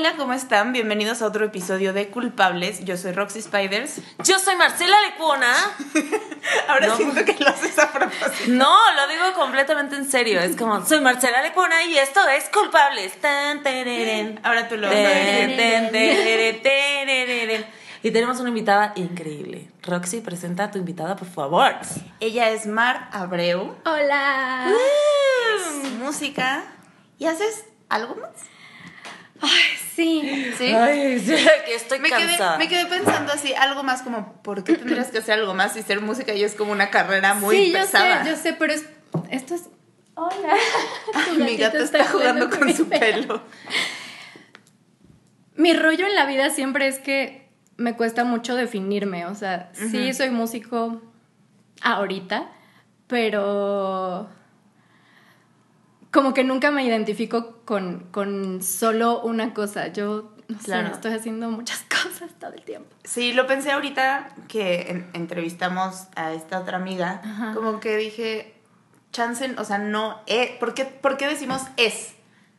Hola, ¿cómo están? Bienvenidos a otro episodio de Culpables. Yo soy Roxy Spiders. Yo soy Marcela Lecuna. Ahora No. siento que lo haces a propósito. No, lo digo completamente en serio. Es como, soy Marcela Lecuna y esto es Culpables. Tan, tereren. Ahora tú lo Ten, ten, terere, terereren. Y tenemos una invitada increíble. Roxy, presenta a tu invitada, por favor. Ella es Mar Abreu. Hola. Es música. ¿Y haces algo más? Sí. Sí. Ay, sí, que estoy Me quedé, cansada. me quedé pensando así, algo más como, ¿por qué tendrías que hacer algo más y ser música y es como una carrera muy sí, yo pesada? sé, yo sé, pero es, esto es... Hola. Mi gato está jugando con su pelo. Mi rollo en la vida siempre es que me cuesta mucho definirme, o sea, sí soy músico ahorita, pero como que nunca me identifico con, con solo una cosa. Yo, no Claro. sé, estoy haciendo muchas cosas todo el tiempo. Sí, lo pensé ahorita que en- entrevistamos a esta otra amiga, Ajá. como que dije, chance, o sea, no, es, ¿por qué, por qué decimos es?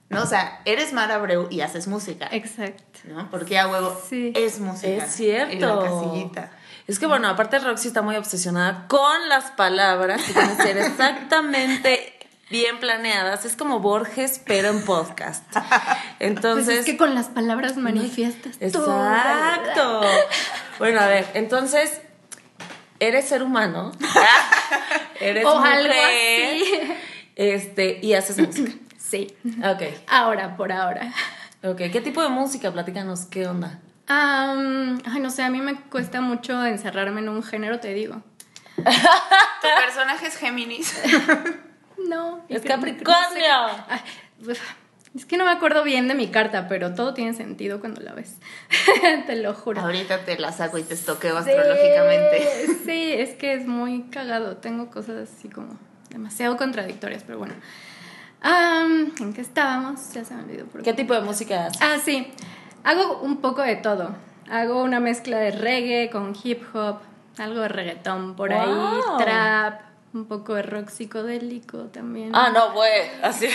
¿No? O sea, eres Mar Abreu y haces música, Exacto. ¿no? Porque a huevo Sí. es música. Es cierto. En la casillita. Es que bueno, aparte Roxy está muy obsesionada con las palabras que ser exactamente bien planeadas. Es como Borges, pero en podcast. Entonces. pues es que con las palabras manifiestas todo. Exacto. Bueno, a ver, entonces. Eres ser humano. eres O mujer. algo así. Este, y haces música. Sí. Ok. Ahora, por ahora. Ok. ¿Qué tipo de música? Platícanos, ¿qué onda? Ay, no sé, a mí me cuesta mucho encerrarme en un género, te digo. Tu personaje es Géminis. No. Es Capricornio. no sé uf, es que no me acuerdo bien de mi carta, pero todo tiene sentido cuando la ves. te lo juro. ahorita te la saco y te estoqueo Sí, astrológicamente. Sí, es que es muy cagado. Tengo cosas así como demasiado contradictorias, pero bueno. Am, ¿En qué estábamos? Ya se me olvidó. por ¿Qué tipo de música haces? Ah, sí. Hago un poco de todo. Hago una mezcla de reggae con hip hop, algo de reggaetón por ahí, Wow. trap, un poco de rock psicodélico también. Ah, no, güey. Así.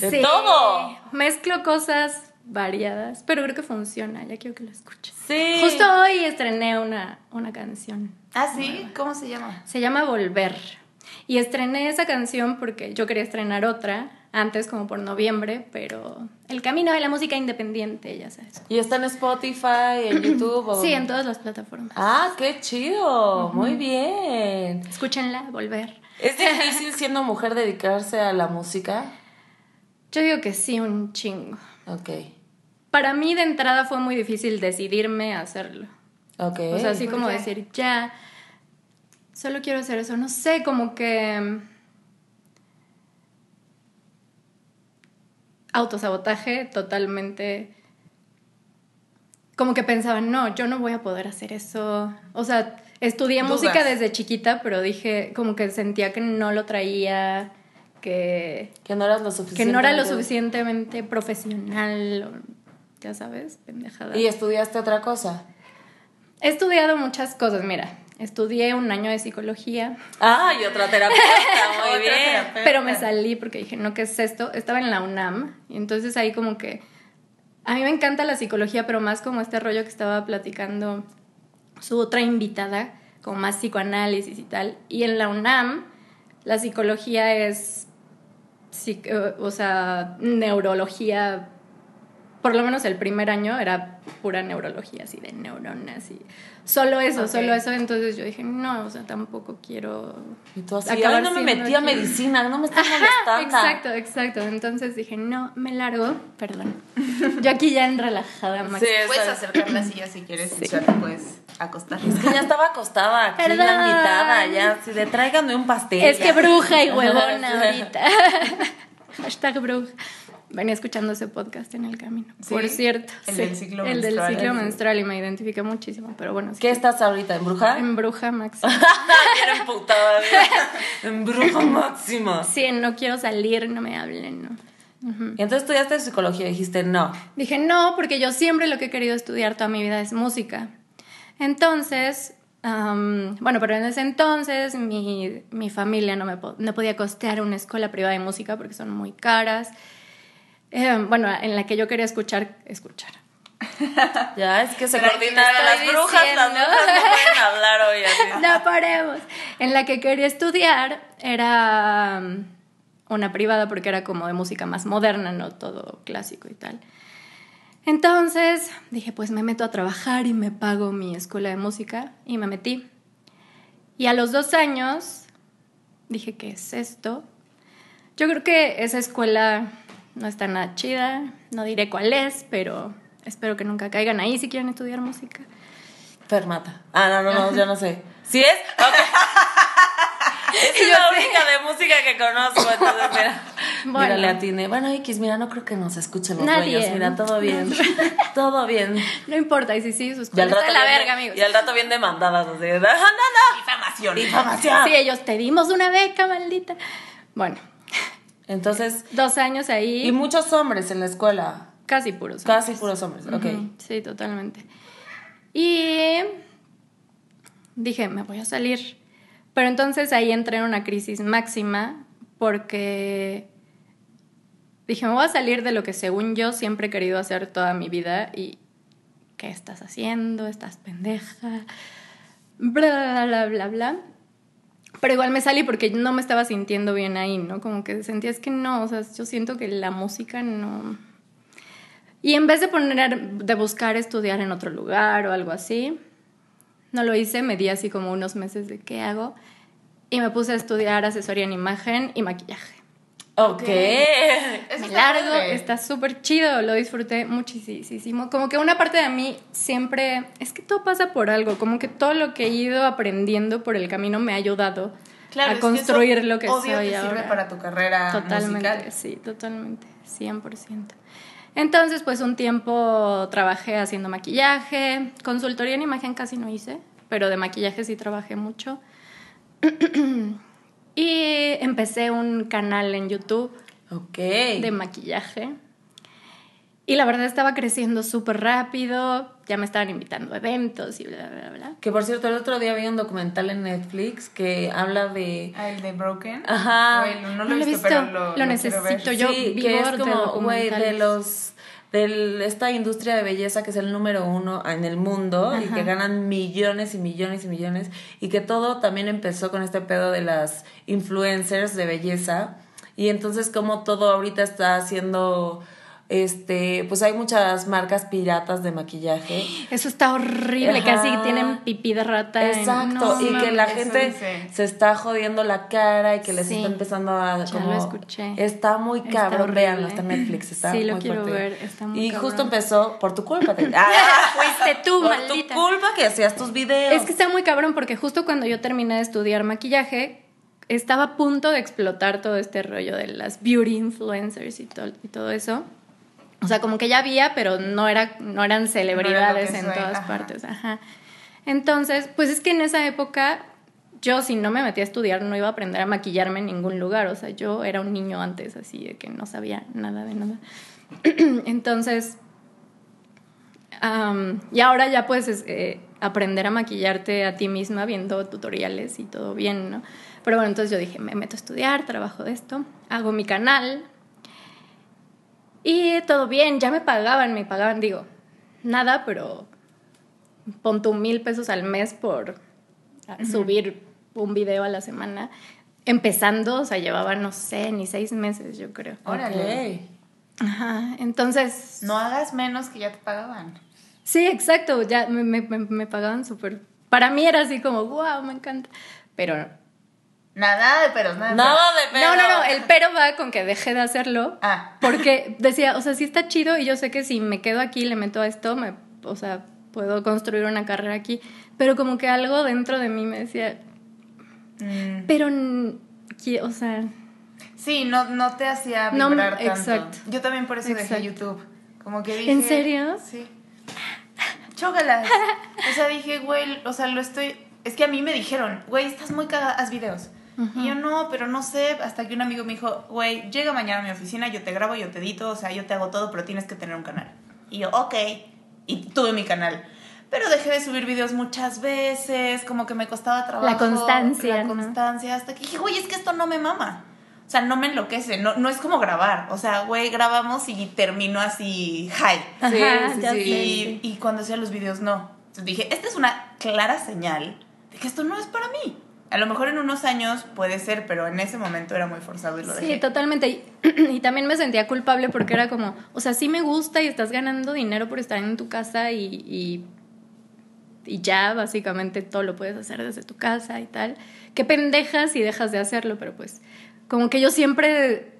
De Sí. todo. Mezclo cosas variadas, pero creo que funciona, ya quiero que lo escuches. Sí. Justo hoy estrené una, una canción. ¿Ah, sí? ¿Cómo se llama? Se llama Volver. Y estrené esa canción porque yo quería estrenar otra antes, como por noviembre, pero el camino de la música independiente, ya sabes. ¿Y está en Spotify, en YouTube? o Sí, en todas las plataformas. Ah, qué chido. Muy bien. Escúchenla, Volver. ¿Es difícil siendo mujer dedicarse a la música? Yo digo que sí, un chingo. Ok. Para mí de entrada fue muy difícil decidirme a hacerlo. Ok. O sea, así ¿Por como decir, ya, solo quiero hacer eso. No sé, como que... Autosabotaje totalmente... Como que pensaba, no, yo no voy a poder hacer eso. O sea, estudié Dudas. música desde chiquita, pero dije, como que sentía que no lo traía, que, que no eras lo que no era lo suficientemente profesional, ya sabes, pendejada. ¿Y estudiaste otra cosa? He estudiado muchas cosas, mira. Estudié un año de psicología, Ah, y otra terapeuta. Muy bien. terapeuta. pero me salí porque dije, no, ¿qué es esto? Estaba en la UNAM y entonces ahí como que... A mí me encanta la psicología, pero más como este rollo que estaba platicando su otra invitada, como más psicoanálisis y tal. Y en la UNAM la psicología es, eh, o sea, neurología, por lo menos el primer año era pura neurología, así de neuronas y solo eso, solo eso. Entonces yo dije, no, o sea, tampoco quiero Y tú así, Acabar ay, no me metí a aquí. medicina, no me estás molestando. Exacto, exacto. Entonces dije, no, me largo, perdón. Yo aquí ya en relajada, Max. Sí, Puedes acercar la silla si quieres y ya te puedes acostar. Es que ya estaba acostada aquí Perdón. la invitada, ya. Si le tráiganme un pastel. Es que bruja y huevona ahorita. Hashtag bruja. Venía escuchando ese podcast en el camino. ¿Sí? Por cierto. El sí. del ciclo El del menstrual. ciclo menstrual y me identifiqué muchísimo, pero bueno. sí ¿Qué que- estás ahorita? ¿En bruja? En bruja, Max. Bien emputada. En bruja máxima. Sí, no quiero salir, no me hablen, no. Y entonces estudiaste psicología y dijiste no. Dije, no, porque yo siempre lo que he querido estudiar toda mi vida es música. Entonces, am, bueno, pero en ese entonces mi, mi familia no, me po- no podía costear una escuela privada de música porque son muy caras. Eh, bueno, en la que yo quería escuchar, escuchar. Ya, es que se te las brujas, las diciendo. brujas no pueden hablar hoy así. No paremos. En la que quería estudiar era um, una privada porque era como de música más moderna, no todo clásico y tal. Entonces dije, pues me meto a trabajar y me pago mi escuela de música y me metí. Y a los dos años dije, ¿qué es esto? Yo creo que esa escuela no está nada chida, no diré cuál es, pero espero que nunca caigan ahí si quieren estudiar música. Fermata. Ah, no, no, no, yo no sé. ¿Sí es? Ok. Esa es la única de música que conozco, entonces mira. Bueno. Mira, le. Bueno, X, mira, no creo que nos escuchen los Nadie. dueños. Mira, todo bien. todo bien. No importa, y si sí, sus está de la bien- verga, amigos. Y al rato bien demandadas. Así, no, no, no. Difamación. Difamación. Sí, ellos te dimos una beca, maldita. Bueno, Entonces, dos años ahí, y muchos hombres en la escuela. casi puros. Casi puros hombres, ok. Sí, totalmente. Y dije, me voy a salir. Pero entonces ahí entré en una crisis máxima porque dije, me voy a salir de lo que según yo siempre he querido hacer toda mi vida y ¿qué estás haciendo? Estás pendeja. Bla, bla, bla, bla, bla. Pero igual me salí porque no me estaba sintiendo bien ahí, ¿no? Como que sentía, es que no, o sea, yo siento que la música no... Y en vez de poner, de buscar estudiar en otro lugar o algo así, no lo hice, me di así como unos meses de qué hago y me puse a estudiar asesoría en imagen y maquillaje. Ok. Está largo, padre. está súper chido, lo disfruté muchísimo. Como que una parte de mí siempre, es que todo pasa por algo, como que todo lo que he ido aprendiendo por el camino me ha ayudado Claro, a es que construir eso lo que obvio soy te ahora. sirve para tu carrera Totalmente, musical. sí, totalmente, 100%. Entonces, pues un tiempo trabajé haciendo maquillaje, consultoría en imagen casi no hice, pero de maquillaje sí trabajé mucho. y empecé un canal en YouTube de maquillaje. Y la verdad estaba creciendo súper rápido, ya me estaban invitando a eventos y bla, bla, bla. Que por cierto, el otro día vi un documental en Netflix que habla de. Ah, el de Broken. Ajá. Güey, no, lo he visto, visto, pero lo, lo lo necesito. ver. Yo sí, vivo que es como, güey, de los. De esta industria de belleza que es el número uno en el mundo y que ganan millones y millones y millones y que todo también empezó con este pedo de las influencers de belleza. Y entonces como todo ahorita está haciendo este pues hay muchas marcas piratas de maquillaje Eso está horrible, que así Ajá. tienen pipí de rata. en- Exacto, no y que la gente dice. se está jodiendo la cara y que les Sí, está empezando a ya como lo escuché. está muy cabrón, véanlo, está en Netflix, está Sí, lo muy quiero fuerte. ver, está muy Y cabrón. justo empezó por tu culpa. te- Ah, Fuiste tú, por maldita. tu culpa que hacías tus videos. Es que está muy cabrón porque justo cuando yo terminé de estudiar maquillaje, estaba a punto de explotar todo este rollo de las beauty influencers y, todo y todo eso. O sea, como que ya había, pero no, era, no eran celebridades que en soy, todas ajá. partes. Ajá. Entonces, pues es que en esa época yo si no me metía a estudiar no iba a aprender a maquillarme en ningún lugar. O sea, yo era un niño antes así de que no sabía nada de nada. Entonces, Am, y ahora ya puedes eh, aprender a maquillarte a ti misma viendo tutoriales y todo bien, ¿no? Pero bueno, entonces yo dije, me meto a estudiar, trabajo de esto, hago mi canal y todo bien, ya me pagaban, me pagaban, digo, nada, pero pon tú mil pesos al mes por subir un video a la semana. Empezando, o sea, llevaba, no sé, ni seis meses, yo creo. Órale. Ajá, entonces... No hagas menos que ya te pagaban. Sí, exacto, ya me, me, me- me pagaban súper... Para mí era así como, wow, me encanta. Pero... Nada de peros, nada de Nada peros. de pedo. No, no, no, el pero va con que dejé de hacerlo. Ah. Porque decía, o sea, sí está chido y yo sé que si me quedo aquí y le meto a esto, me, o sea, puedo construir una carrera aquí. Pero como que algo dentro de mí me decía, Mm. pero, o sea, Sí, no, no te hacía No, vibrar tanto. exacto. Yo también por eso Exacto. dejé YouTube. Como que dije... ¿En serio? Sí. Chócalas. O sea, dije, güey, o sea, lo estoy... Es que a mí me dijeron, güey, estás muy cagada, haz videos. Y yo, no, pero no sé, hasta que un amigo me dijo, güey, llega mañana a mi oficina, yo te grabo, yo te edito, o sea, yo te hago todo, pero tienes que tener un canal. Y yo, ok. Y tuve mi canal. Pero dejé de subir videos muchas veces, como que me costaba trabajo. constancia, La ¿no? constancia, hasta que dije, güey, es que esto no me mama. O sea, no me enloquece, no, no es como grabar. O sea, güey, grabamos y terminó así high. Sí, Ajá, sí, ya sí. sé. Y, y cuando hacía los videos, no. Entonces dije, esta es una clara señal de que esto no es para mí. A lo mejor en unos años puede ser, pero en ese momento era muy forzado y lo Sí, dejé. totalmente. Y, y también me sentía culpable porque era como, o sea, sí me gusta y estás ganando dinero por estar en tu casa y, y, y ya, básicamente todo lo puedes hacer desde tu casa y tal. Qué pendejas y dejas de hacerlo, pero pues como que yo siempre,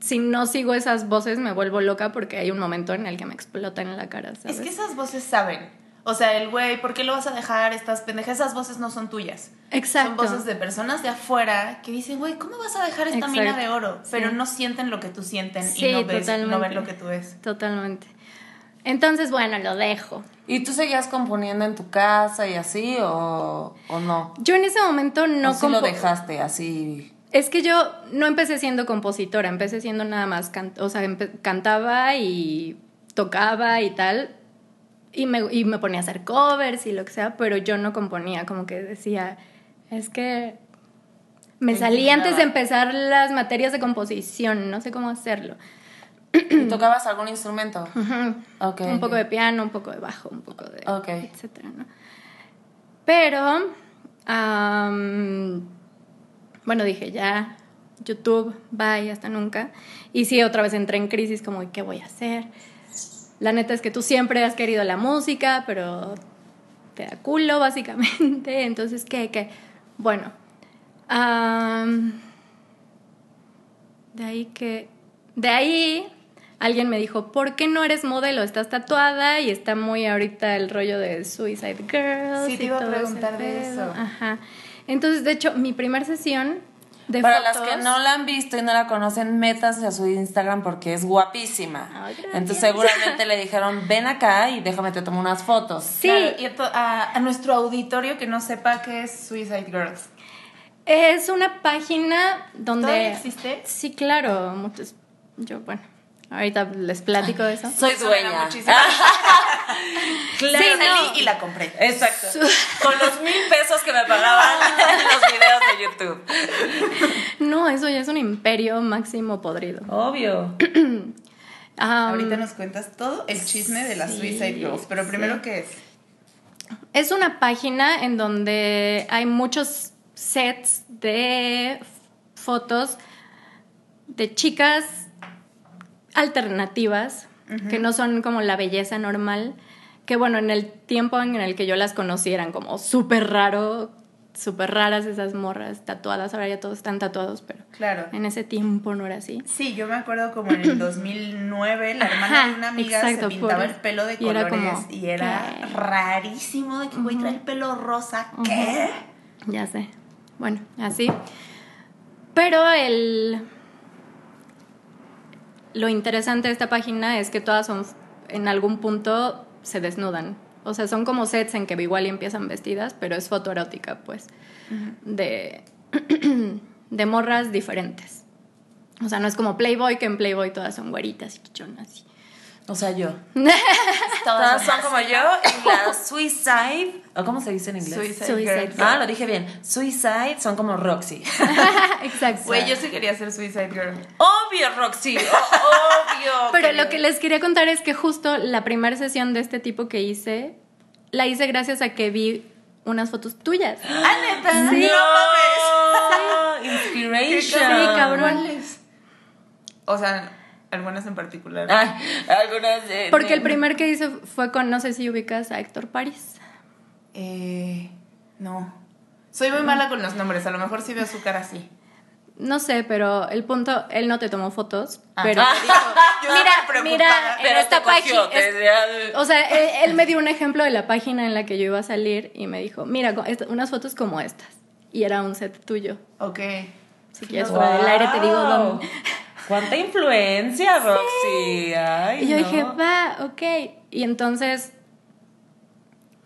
si no sigo esas voces, me vuelvo loca porque hay un momento en el que me explotan en la cara, ¿sabes? Es que esas voces saben. O sea, el güey, ¿por qué lo vas a dejar? Estas pendejas, esas voces no son tuyas. Exacto. Son voces de personas de afuera que dicen, güey, ¿cómo vas a dejar esta Exacto. mina de oro? Pero Sí. no sienten lo que tú sienten Sí, y no, ves, no ven lo que tú ves. Totalmente. Entonces, bueno, lo dejo. ¿Y tú seguías componiendo en tu casa y así o, o no? Yo en ese momento no ¿O sí lo dejaste así? Es que yo no empecé siendo compositora, empecé siendo nada más, can- o sea, cantaba y tocaba y tal, y me, y me ponía a hacer covers y lo que sea, pero yo no componía, como que decía, es que me salí antes de empezar las materias de composición, no sé cómo hacerlo. ¿Y tocabas algún instrumento? Ujú. Ok. Un poco de piano, un poco de bajo, un poco de... Ok. etcétera, ¿no? Pero, bueno, dije, ya, YouTube, bye, hasta nunca. Y sí, otra vez entré en crisis, como, ¿qué voy a hacer? La neta es que tú siempre has querido la música, pero te da culo, básicamente. Entonces, ¿qué? ¿Qué? Bueno, am, de ahí que... De ahí alguien me dijo, ¿por qué no eres modelo? Estás tatuada y está muy ahorita el rollo de Suicide Girls. Sí, te iba a preguntar de pedo". eso. Ajá. Entonces, de hecho, mi primer sesión de Para fotos... las que no la han visto y no la conocen, métanse a su Instagram porque es guapísima. Ay, gracias. Entonces seguramente le dijeron, ven acá y déjame te tomo unas fotos. Sí, Claro, y a, to- a- a nuestro auditorio que no sepa qué es Suicide Girls. es una página donde... ¿Todavía existe? Sí, claro. Muchos... Yo, bueno, ahorita les platico de eso. Soy dueña. muchísimo- Claro. Sí, no. salí y la compré. Exacto. Con los mil pesos que me pagaban en los videos de YouTube. No, eso ya es un imperio máximo podrido. Obvio. Ahorita nos cuentas todo el chisme de las sí, Suicide Girls, pero sí. primero, ¿qué es? Es una página en donde hay muchos sets de fotos de chicas alternativas que no son como la belleza normal. Que bueno, en el tiempo en el que yo las conocí eran como súper raro, súper raras esas morras tatuadas. Ahora ya todos están tatuados, pero Claro. en ese tiempo no era así. Sí, yo me acuerdo como en el 2009, la hermana Ajá, de una amiga exacto, se pintaba por- el pelo de y era colores como, y era ¿qué? rarísimo de que güey trae el pelo rosa. ¿Qué? Ya sé. Bueno, así. Pero el. Lo interesante de esta página es que todas son. En algún punto se desnudan. O sea, son como sets en que igual y empiezan vestidas, pero es fotoerótica, pues. De. de morras diferentes. O sea, no es como Playboy, que en Playboy todas son güeritas y chichonas. y- O sea, yo. Todas Todas son como yo y las Suicide. ¿O cómo se dice en inglés? Suicide, Suicide Girls. Ah, lo dije bien. Suicide son como Roxy. Exacto. Güey, yo sí quería ser Suicide Girl. Obvio, Roxy. obvio. Pero que- lo que les quería contar es que justo la primera sesión de este tipo que hice, la hice gracias a que vi unas fotos tuyas. Ah, neta. Sí. No No, Inspiration. Sí, cabrón. ¿Cuáles? O sea, algunas en particular. Ay, algunas de. Porque de- el primer que hice fue con, no sé si ubicas a Héctor París. Eh, no. Soy muy mala con los nombres, a lo mejor sí veo su cara así. No sé, pero el punto, él no te tomó fotos, Ah. pero Ah. me dijo, mira, mira, en Pero esta página, es- o sea, él, él me dio un ejemplo de la página en la que yo iba a salir y me dijo, mira, unas fotos como estas. Y era un set tuyo. Ok. Si quieres fuera del aire te digo Wow. dónde. ¿Cuánta influencia, Roxy? Ay, Y yo no. dije, va, ok. Y entonces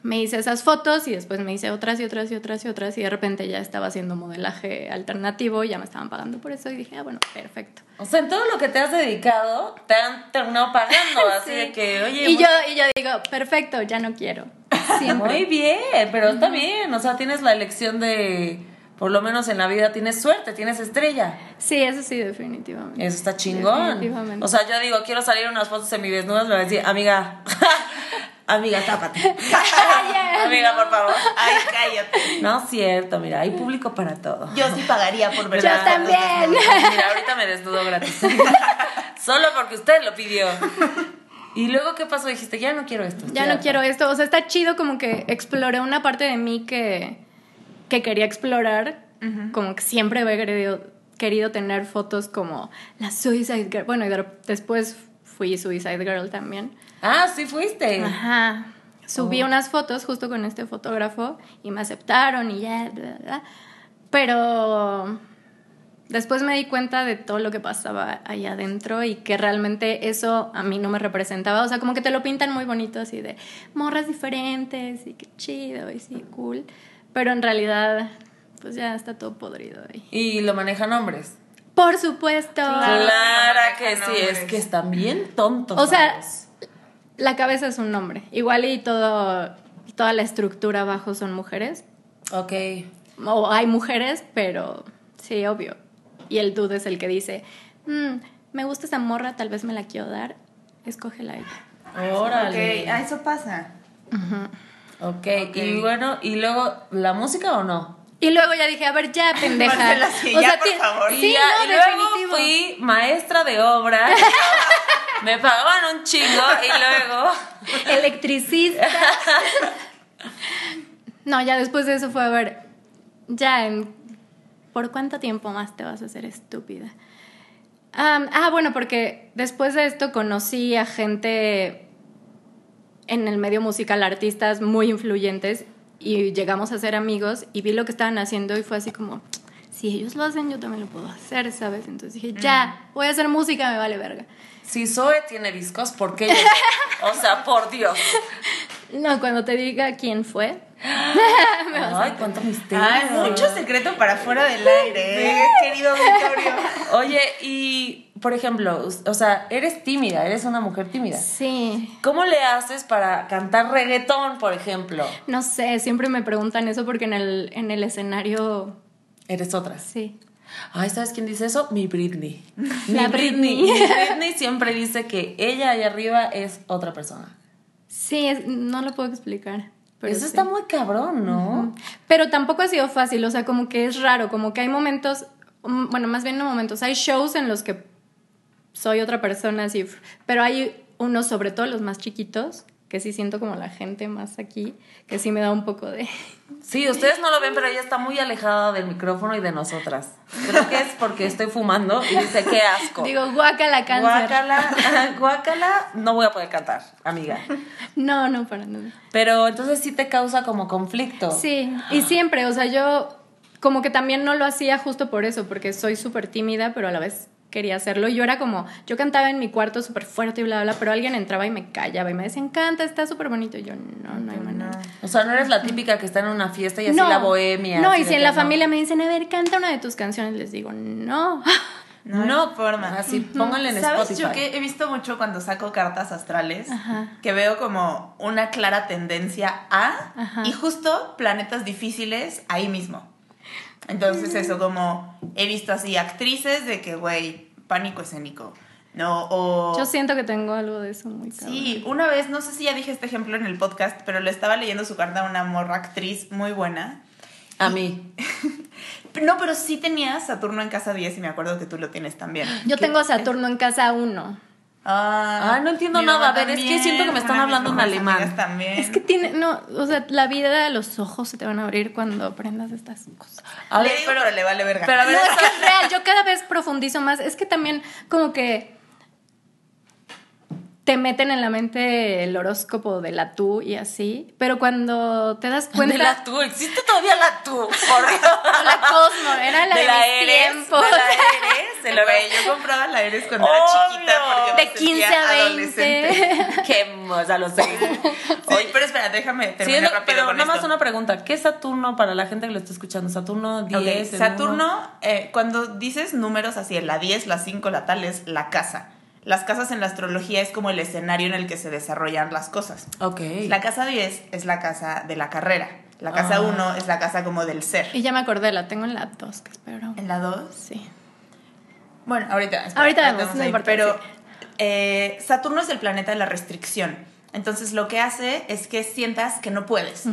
me hice esas fotos y después me hice otras y otras y otras y otras y de repente ya estaba haciendo modelaje alternativo y ya me estaban pagando por eso y dije, ah, bueno, perfecto. O sea, en todo lo que te has dedicado, te han terminado pagando. Así Sí. de que, oye. y, yo, y yo digo, perfecto, ya no quiero. Siempre. Muy bien, pero está bien. O sea, tienes la elección de, por lo menos en la vida tienes suerte, tienes estrella. Sí, eso sí, definitivamente. Eso está chingón. Definitivamente. O sea, yo digo, quiero salir en unas fotos semidesnudas, le voy a decir, amiga, amiga, tápate. amiga, por favor. Ay, cállate. No es cierto, mira, hay público para todo. Yo sí pagaría por ver Yo también. Mira, ahorita me desnudo gratis. Solo porque usted lo pidió. Y luego, ¿qué pasó? Dijiste, ya no quiero esto. Ya no quiero esto. O sea, está chido como que exploré una parte de mí que, que quería explorar. Como que siempre había querido, querido tener fotos como la Suicide Girl. Bueno, y de- después fui Suicide Girl también. Ah, sí fuiste. Ajá. Subí Oh. unas fotos justo con este fotógrafo y me aceptaron y ya, bla, bla. Pero después me di cuenta de todo lo que pasaba allá adentro y que realmente eso a mí no me representaba. O sea, como que te lo pintan muy bonito así de morras diferentes y qué chido y sí, cool. Pero en realidad, pues ya está todo podrido ahí. Y lo manejan hombres. Por supuesto. Claro. Clara que sí, es que están bien tontos. O sea, la cabeza es un nombre. Igual y todo, toda la estructura abajo son mujeres. Ok. O hay mujeres, pero sí, obvio. Y el dude es el que dice, "Mm, me gusta esa morra, tal vez me la quiero dar, escógela ella. Órale. Ok, ah, eso pasa. Ok, Ok. y bueno, ¿y luego la música o no? Y luego ya dije, a ver, ya, pendeja. Marcela, sí, ya, por ti- favor. Sí, y, ya- no, y luego fui maestra de obra. me pagaban un chingo y luego. Electricista. no, ya después de eso fue, a ver, ya, en- ¿por cuánto tiempo más te vas a hacer estúpida? Am, ah, bueno, porque después de esto conocí a gente en el medio musical, artistas muy influyentes, y llegamos a ser amigos y vi lo que estaban haciendo y fue así como, si ellos lo hacen, yo también lo puedo hacer, ¿sabes? Entonces dije, ya, voy a hacer música, me vale verga. Si Zoe tiene discos, ¿por qué? O sea, por Dios. No, cuando te diga quién fue, Ay, cuánto misterio. Ay, mucho secreto para fuera del aire, ¿eh? querido Victorio. Oye, y por ejemplo, o sea, eres tímida, eres una mujer tímida. sí, ¿Cómo le haces para cantar reggaetón, por ejemplo? no sé, siempre me preguntan eso porque en el, en el escenario, Eres otra. sí. Ay, ¿sabes quién dice eso? Mi Britney. Mi La Britney. Britney. Mi Britney siempre dice que ella allá arriba es otra persona. Sí, es- no lo puedo explicar. Pero Eso sí. está muy cabrón, ¿no? Pero tampoco ha sido fácil, o sea, como que es raro, como que hay momentos, mm, bueno, más bien no momentos, hay shows en los que soy otra persona, así, pero hay unos, sobre todo los más chiquitos, que sí siento como la gente más aquí, que sí me da un poco de... Sí, ustedes no lo ven, pero ella está muy alejada del micrófono y de nosotras. Creo que es porque estoy fumando y dice, qué asco. Digo, guácala cáncer. Guácala, guácala, no voy a poder cantar, amiga. No, no, para nada. Pero entonces sí te causa como conflicto. Sí, y siempre, o sea, yo como que también no lo hacía justo por eso, porque soy súper tímida, pero a la vez quería hacerlo. Y yo era como, yo cantaba en mi cuarto súper fuerte y bla, bla, pero alguien entraba y me callaba y me decía, encanta, está súper bonito. Y yo, no, no hay manera. O sea, no eres la típica que está en una fiesta y así la bohemia. No, y si en la no. familia me dicen, a ver, canta una de tus canciones, les digo, no. No, No, forma. Así, pónganle en ¿Sabes Spotify. yo que he visto mucho cuando saco cartas astrales? Ajá. Que veo como una clara tendencia a Ajá. y justo planetas difíciles ahí mismo. Entonces eso como he visto así actrices de que, güey, pánico escénico. No, o... Yo siento que tengo algo de eso muy cabrón. Sí, una vez, no sé si ya dije este ejemplo en el podcast, pero le estaba leyendo su carta a una morra actriz muy buena. A mí. No, pero sí tenía Saturno en casa 10 y me acuerdo que tú lo tienes también. Yo tengo Saturno en casa 1. Ah, Ah, no entiendo nada. A ver, es que siento que me están hablando en alemán. También. Es que tiene, no, o sea, la vida de los ojos se te van a abrir cuando aprendas estas cosas. A le ver, digo, pero, pero le vale verga. pero a ver, No, es esa- que es real, yo cada vez profundizo más. Es que también como que te meten en la mente el horóscopo de la tú y así, pero cuando te das cuenta... de la tú, existe todavía la tú, por Dios. La Cosmo, era la de, de la mis Eres, tiempos. de la Eres, Se de lo la ve, yo compraba la Eres cuando era Obvio. chiquita porque me De 15 sentía a adolescente. 20. Qué hermosa, lo sé. Sí, pero espera, déjame Sí, terminar lo- rápido pero con nada más una pregunta. ¿Qué es Saturno para la gente que lo está escuchando? Saturno 10. Ok, el Saturno, eh, cuando dices números así, la 10, la 5, la tal, es la casa. Las casas en la astrología es como el escenario en el que se desarrollan las cosas. Ok. La casa 10 es la casa de la carrera. La casa Ah. 1 es la casa como del ser. Y ya me acordé, la tengo en la 2, que espero. En la 2 Sí. Bueno, ahorita. espera, Ahorita vemos, no ahí, importa, Pero eh, Saturno es el planeta de la restricción. Entonces lo que hace es que sientas que no puedes.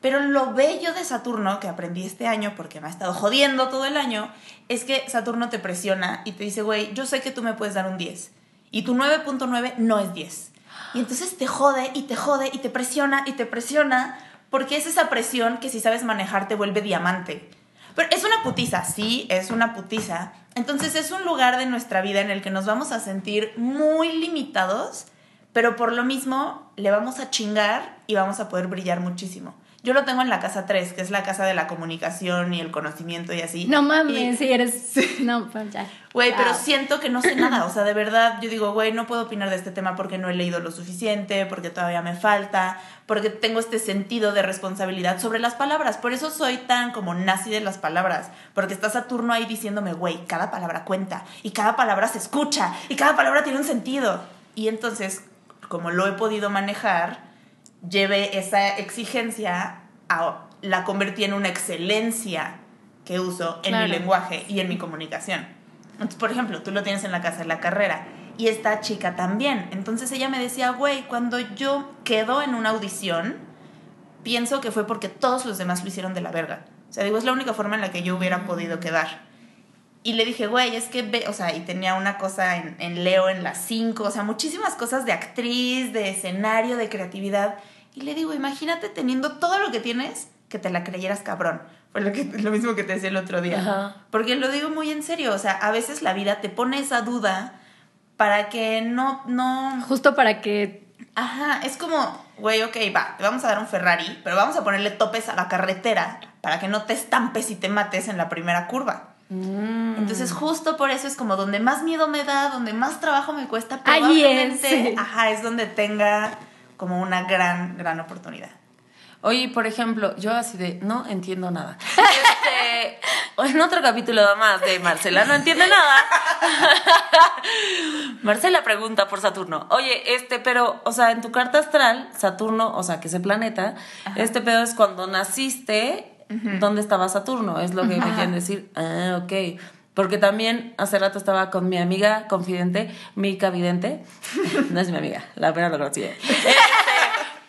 Pero lo bello de Saturno, que aprendí este año porque me ha estado jodiendo todo el año, es que Saturno te presiona y te dice, güey, yo sé que tú me puedes dar un 10. Y tu 9.9 no es 10. Y entonces te jode y te jode y te presiona y te presiona porque es esa presión que si sabes manejar te vuelve diamante. Pero es una putiza, sí, es una putiza. Entonces es un lugar de nuestra vida en el que nos vamos a sentir muy limitados, pero por lo mismo le vamos a chingar y vamos a poder brillar muchísimo. Yo lo tengo en la casa 3, que es la casa de la comunicación y el conocimiento y así. No Y- mames, si eres. No, pues ya. Güey, pero siento que no sé nada. O sea, de verdad, yo digo, güey, no puedo opinar de este tema porque no he leído lo suficiente, porque todavía me falta, porque tengo este sentido de responsabilidad sobre las palabras. Por eso soy tan como nazi de las palabras. Porque está Saturno ahí diciéndome, güey, cada palabra cuenta, y cada palabra se escucha, y cada palabra tiene un sentido. Y entonces, como lo he podido manejar, llevé esa exigencia a la convertí en una excelencia que uso en Claro. mi lenguaje y en mi comunicación. Entonces, por ejemplo, tú lo tienes en la casa de la carrera y esta chica también. Entonces ella me decía, güey, cuando yo quedo en una audición, pienso que fue porque todos los demás lo hicieron de la verga. O sea, digo, es la única forma en la que yo hubiera podido quedar. Y le dije, güey, es que ve, o sea, y tenía una cosa en, en Leo en las 5, o sea, muchísimas cosas de actriz, de escenario, de creatividad. Y le digo, imagínate teniendo todo lo que tienes, que te la creyeras cabrón. Fue lo, que, lo mismo que te decía el otro día. Ajá. Porque lo digo muy en serio, o sea, a veces la vida te pone esa duda para que no, no, Justo para que. Ajá, es como, güey, ok, va, te vamos a dar un Ferrari, pero vamos a ponerle topes a la carretera para que no te estampes y te mates en la primera curva. Mm. Entonces, justo por eso es como donde más miedo me da, donde más trabajo me cuesta, Ahí probablemente, es. ajá, es donde tenga como una gran, gran oportunidad. Oye, por ejemplo, yo así de, no entiendo nada. Este, en otro capítulo más de Marcela, no entiende nada. Marcela pregunta por Saturno. Oye, este, pero, o sea, en tu carta astral, Saturno, o sea, que ese planeta, este pedo es cuando naciste, ¿dónde estaba Saturno? Es lo que me quieren decir. Ah, ok. Porque también hace rato estaba con mi amiga confidente, Mica Vidente. No es mi amiga, la pena lo conocí. Este,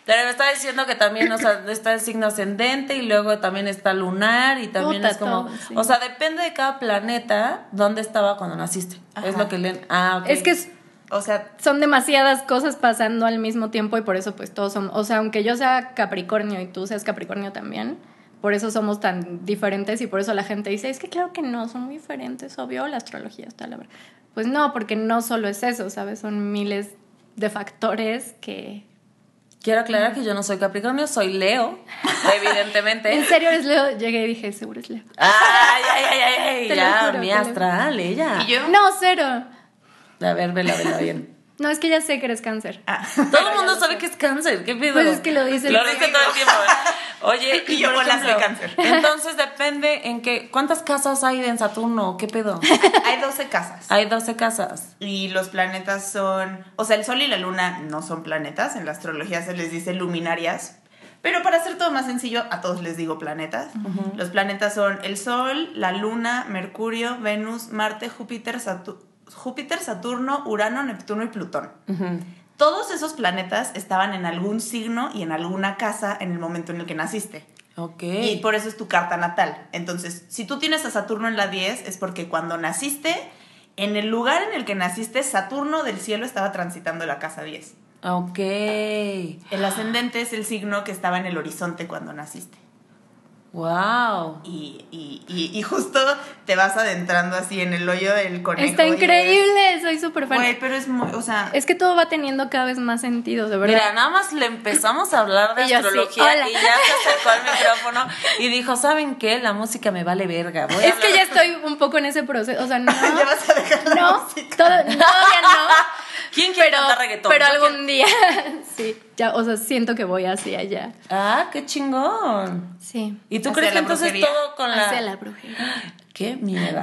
pero me está diciendo que también, o sea, está el signo ascendente y luego también está lunar y también Puta, es como, todo, sí. o sea, depende de cada planeta dónde estaba cuando naciste. Es lo que leen. Ah, ok. Es que es- O sea, son demasiadas cosas pasando al mismo tiempo y por eso, pues todos somos. O sea, aunque yo sea Capricornio y tú seas Capricornio también, por eso somos tan diferentes y por eso la gente dice: Es que claro que no, son muy diferentes, obvio, la astrología está la verdad. Pues no, porque no solo es eso, ¿sabes? Son miles de factores que. Quiero aclarar que yo no soy Capricornio, soy Leo, evidentemente. En serio eres Leo, llegué y dije, seguro es Leo. Ay, ay, ay, ay, ay, ya, juro, mi astral, ella. y yo... No, cero. A ver, vela, vela bien. No, es que ya sé que eres cáncer. Ah. Todo el mundo sabe que es cáncer, ¿qué pedo? Pues es que lo dice Lo dice todo el tiempo. Oye, Y yo bolas de cáncer. Entonces depende en qué, ¿cuántas casas hay en Saturno? ¿Qué pedo? Hay 12 casas. Hay 12 casas. Y los planetas son, o sea, el Sol y la Luna no son planetas, en la astrología se les dice luminarias, pero para hacer todo más sencillo, a todos les digo planetas. Los planetas son el Sol, la Luna, Mercurio, Venus, Marte, Júpiter, Satu- Júpiter, Saturno, Urano, Neptuno y Plutón. Todos esos planetas estaban en algún signo y en alguna casa en el momento en el que naciste. Ok. Y por eso es tu carta natal. Entonces, si tú tienes a Saturno en la 10, es porque cuando naciste, en el lugar en el que naciste, Saturno del cielo estaba transitando la casa 10. Ok. El ascendente es el signo que estaba en el horizonte cuando naciste. Wow. Y, y, y, y justo te vas adentrando así en el hoyo del conejo. Está es- increíble, soy súper fan. Güey, pero es muy, o sea, Es que todo va teniendo cada vez más sentido, de verdad. Mira, nada más le empezamos a hablar de así, astrología y ya se acercó al micrófono y dijo, ¿saben qué? La música me vale verga. Voy a es que ya estoy un poco en ese proceso, o sea, no. ya vas a dejar la no, música. todo- todavía no. ¿Quién quiere Pero, cantar reggaetón? pero algún día, sí, ya, o sea, siento que voy hacia allá. Ah, qué chingón. Sí. ¿Y tú Hacia crees que entonces brujería. todo con la... Hacia la brujería. Qué miedo.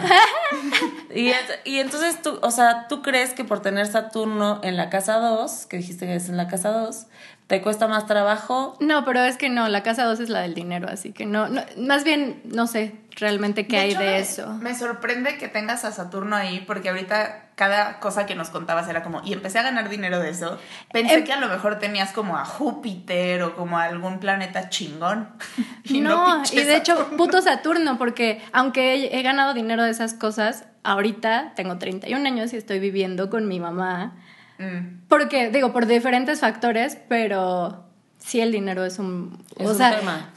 y, es- y entonces tú, o sea, tú crees que por tener Saturno en la casa 2, que dijiste que es en la casa 2, ¿Te cuesta más trabajo? No, pero es que no, la casa 2 es la del dinero, así que no, no más bien no sé realmente qué hay hecho, de me- eso. Me sorprende que tengas a Saturno ahí, porque ahorita cada cosa que nos contabas era como, y empecé a ganar dinero de eso. Pensé Em- que a lo mejor tenías como a Júpiter o como a algún planeta chingón. Y no, pinche y de hecho, Saturno. puto Saturno, porque aunque he, he ganado dinero de esas cosas, ahorita tengo 31 años y estoy viviendo con mi mamá. Mm. Porque, digo, por diferentes factores, pero sí el dinero es un... Es o un sea, tema.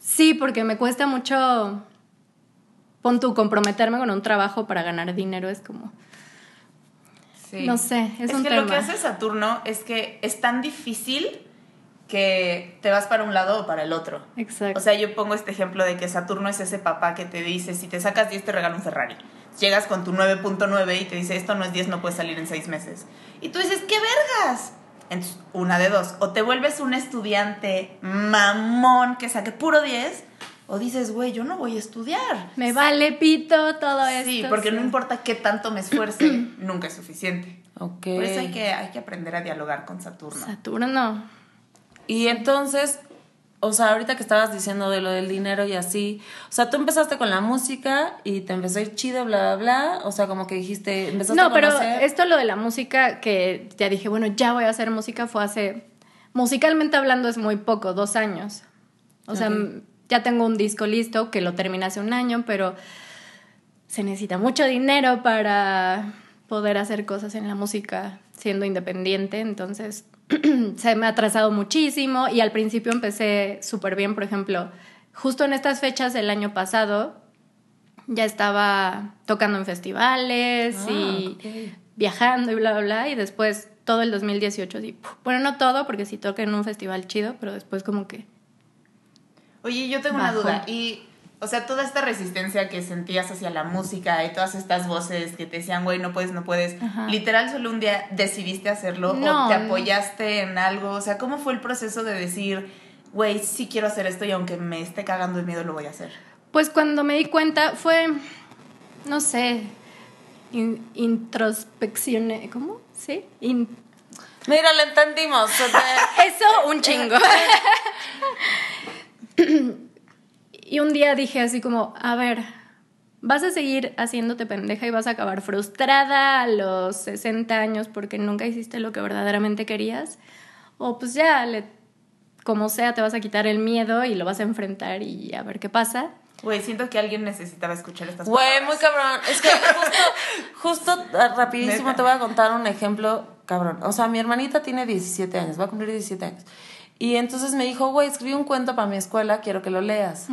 Sí, porque me cuesta mucho, pon tú, comprometerme con un trabajo para ganar dinero, es como... Sí. No sé, es un que lo que hace Saturno es que es tan difícil que te vas para un lado o para el otro. Exacto. O sea, yo pongo este ejemplo de que Saturno es ese papá que te dice, si te sacas 10 te regalo un Ferrari. Llegas con tu 9.9 y te dice, esto no es 10, no puedes salir en 6 meses. Y tú dices, ¿qué vergas? Entonces, una de dos. O te vuelves un estudiante mamón que saque puro 10, o dices, güey, yo no voy a estudiar. me vale pito todo esto. Sí, porque no importa qué tanto me esfuerce, nunca es suficiente. Ok. Por eso hay que, hay que aprender a dialogar con Saturno. Saturno. Y entonces, o sea, ahorita que estabas diciendo de lo del dinero y así, o sea, tú empezaste con la música y te empezó a ir chido, bla, bla, bla. O sea, como que dijiste, empezaste No, a pero conocer. esto lo de la música que ya dije, bueno, ya voy a hacer música fue hace, musicalmente hablando es muy poco, dos años. O sea, Ok. m- ya tengo un disco listo que lo terminé hace un año, pero se necesita mucho dinero para poder hacer cosas en la música siendo independiente, entonces se me ha atrasado muchísimo y al principio empecé súper bien, por ejemplo, justo en estas fechas del año pasado ya estaba tocando en festivales Ah, y ok. viajando y bla, bla, bla, y después todo el 2018 sí, puf. bueno, no todo, porque sí toqué en un festival chido, pero después como que... Oye, yo tengo una duda. Y, o sea, toda esta resistencia que sentías hacia la música y todas estas voces que te decían, güey, no puedes, no puedes, Ajá. literal solo un día decidiste hacerlo No, o te no. apoyaste en algo. O sea, ¿cómo fue el proceso de decir, güey, sí quiero hacer esto y aunque me esté cagando de miedo lo voy a hacer? Pues cuando me di cuenta fue, no sé, in- introspección, ¿cómo? ¿Sí? In- Mira, lo entendimos. o sea, Eso, un chingo. y un día dije así como, a ver, vas a seguir haciéndote pendeja y vas a acabar frustrada a los 60 años porque nunca hiciste lo que verdaderamente querías. O pues ya, le- como sea, te vas a quitar el miedo y lo vas a enfrentar y a ver qué pasa. Güey, siento que alguien necesitaba escuchar estas Güey, palabras. muy cabrón. Es que justo, justo ah, rapidísimo Neta. te voy a contar un ejemplo cabrón. O sea, mi hermanita tiene 17 años, va a cumplir 17 años. Y entonces me dijo, güey, escribí un cuento para mi escuela, quiero que lo leas.